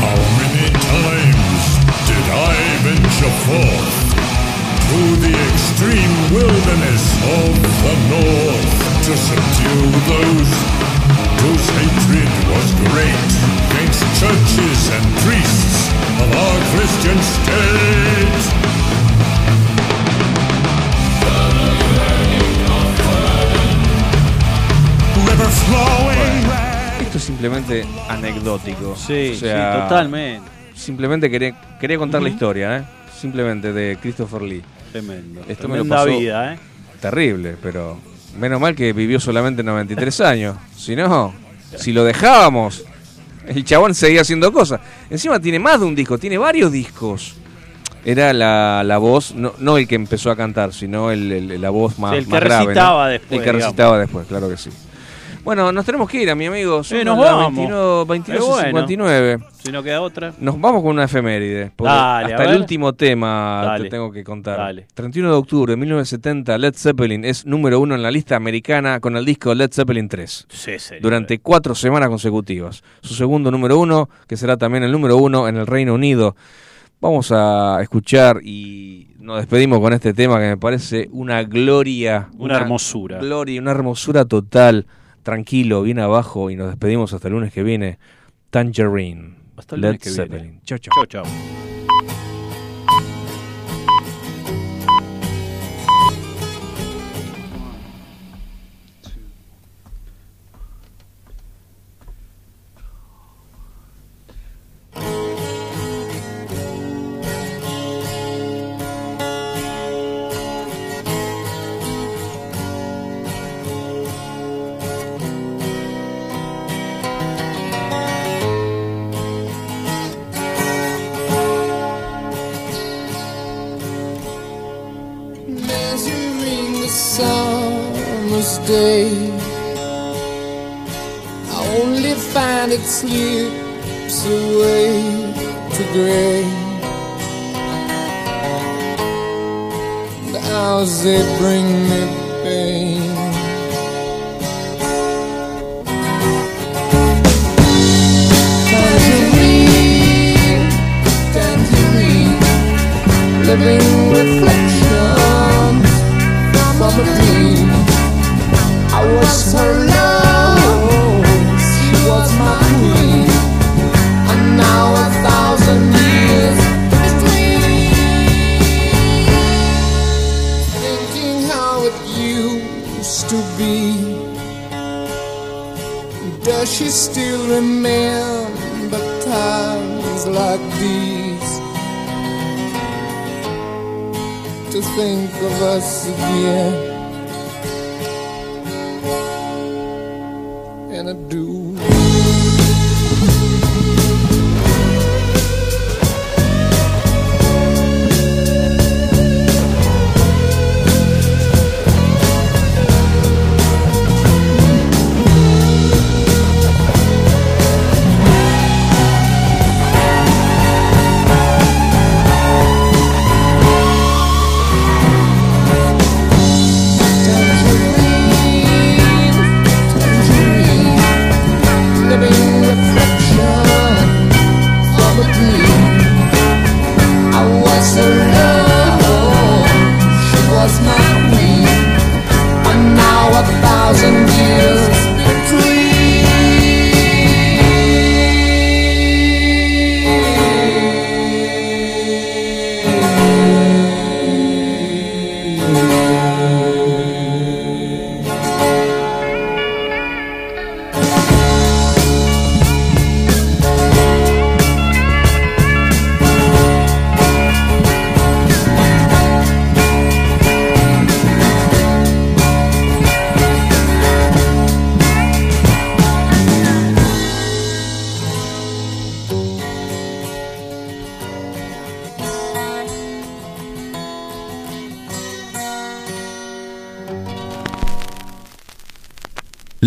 How many times did I venture forth to the extreme wilderness of the north to subdue those whose hatred was great against churches and priests of our Christian state? Esto es simplemente anecdótico. Sí, O sea, sí, totalmente. Simplemente quería, quería contar la Ujú. historia, ¿eh? Simplemente de Christopher Lee. Tremendo. Esto me lo pasó vida, ¿eh? Terrible, pero menos mal que vivió solamente 93 años. Si no, si lo dejábamos, el chabón seguía haciendo cosas. Encima tiene más de un disco, tiene varios discos. Era la, la voz, no, no el que empezó a cantar, sino el, el- la voz más, Sí, el que más grave, ¿no? recitaba después, El que digamos. recitaba después, claro que sí. Bueno, nos tenemos que ir, a mi amigo. Son Sí, nos vamos. 29, 22 Qué y bueno. 59. Si no queda otra. Nos vamos con una efeméride. Dale, hasta el último tema Dale. te tengo que contar. Dale. 31 de octubre de 1970, Led Zeppelin es número uno en la lista americana con el disco Led Zeppelin 3. Sí, señor. Durante cuatro semanas consecutivas. Su segundo número uno, que será también el número uno en el Reino Unido. Vamos a escuchar y nos despedimos con este tema que me parece una gloria. Una hermosura. Gloria, una hermosura total. Tranquilo, bien abajo y nos despedimos hasta el lunes que viene. Tangerine. Hasta el Led lunes que viene. Zeppelin. Chau, chau. Chau, chau.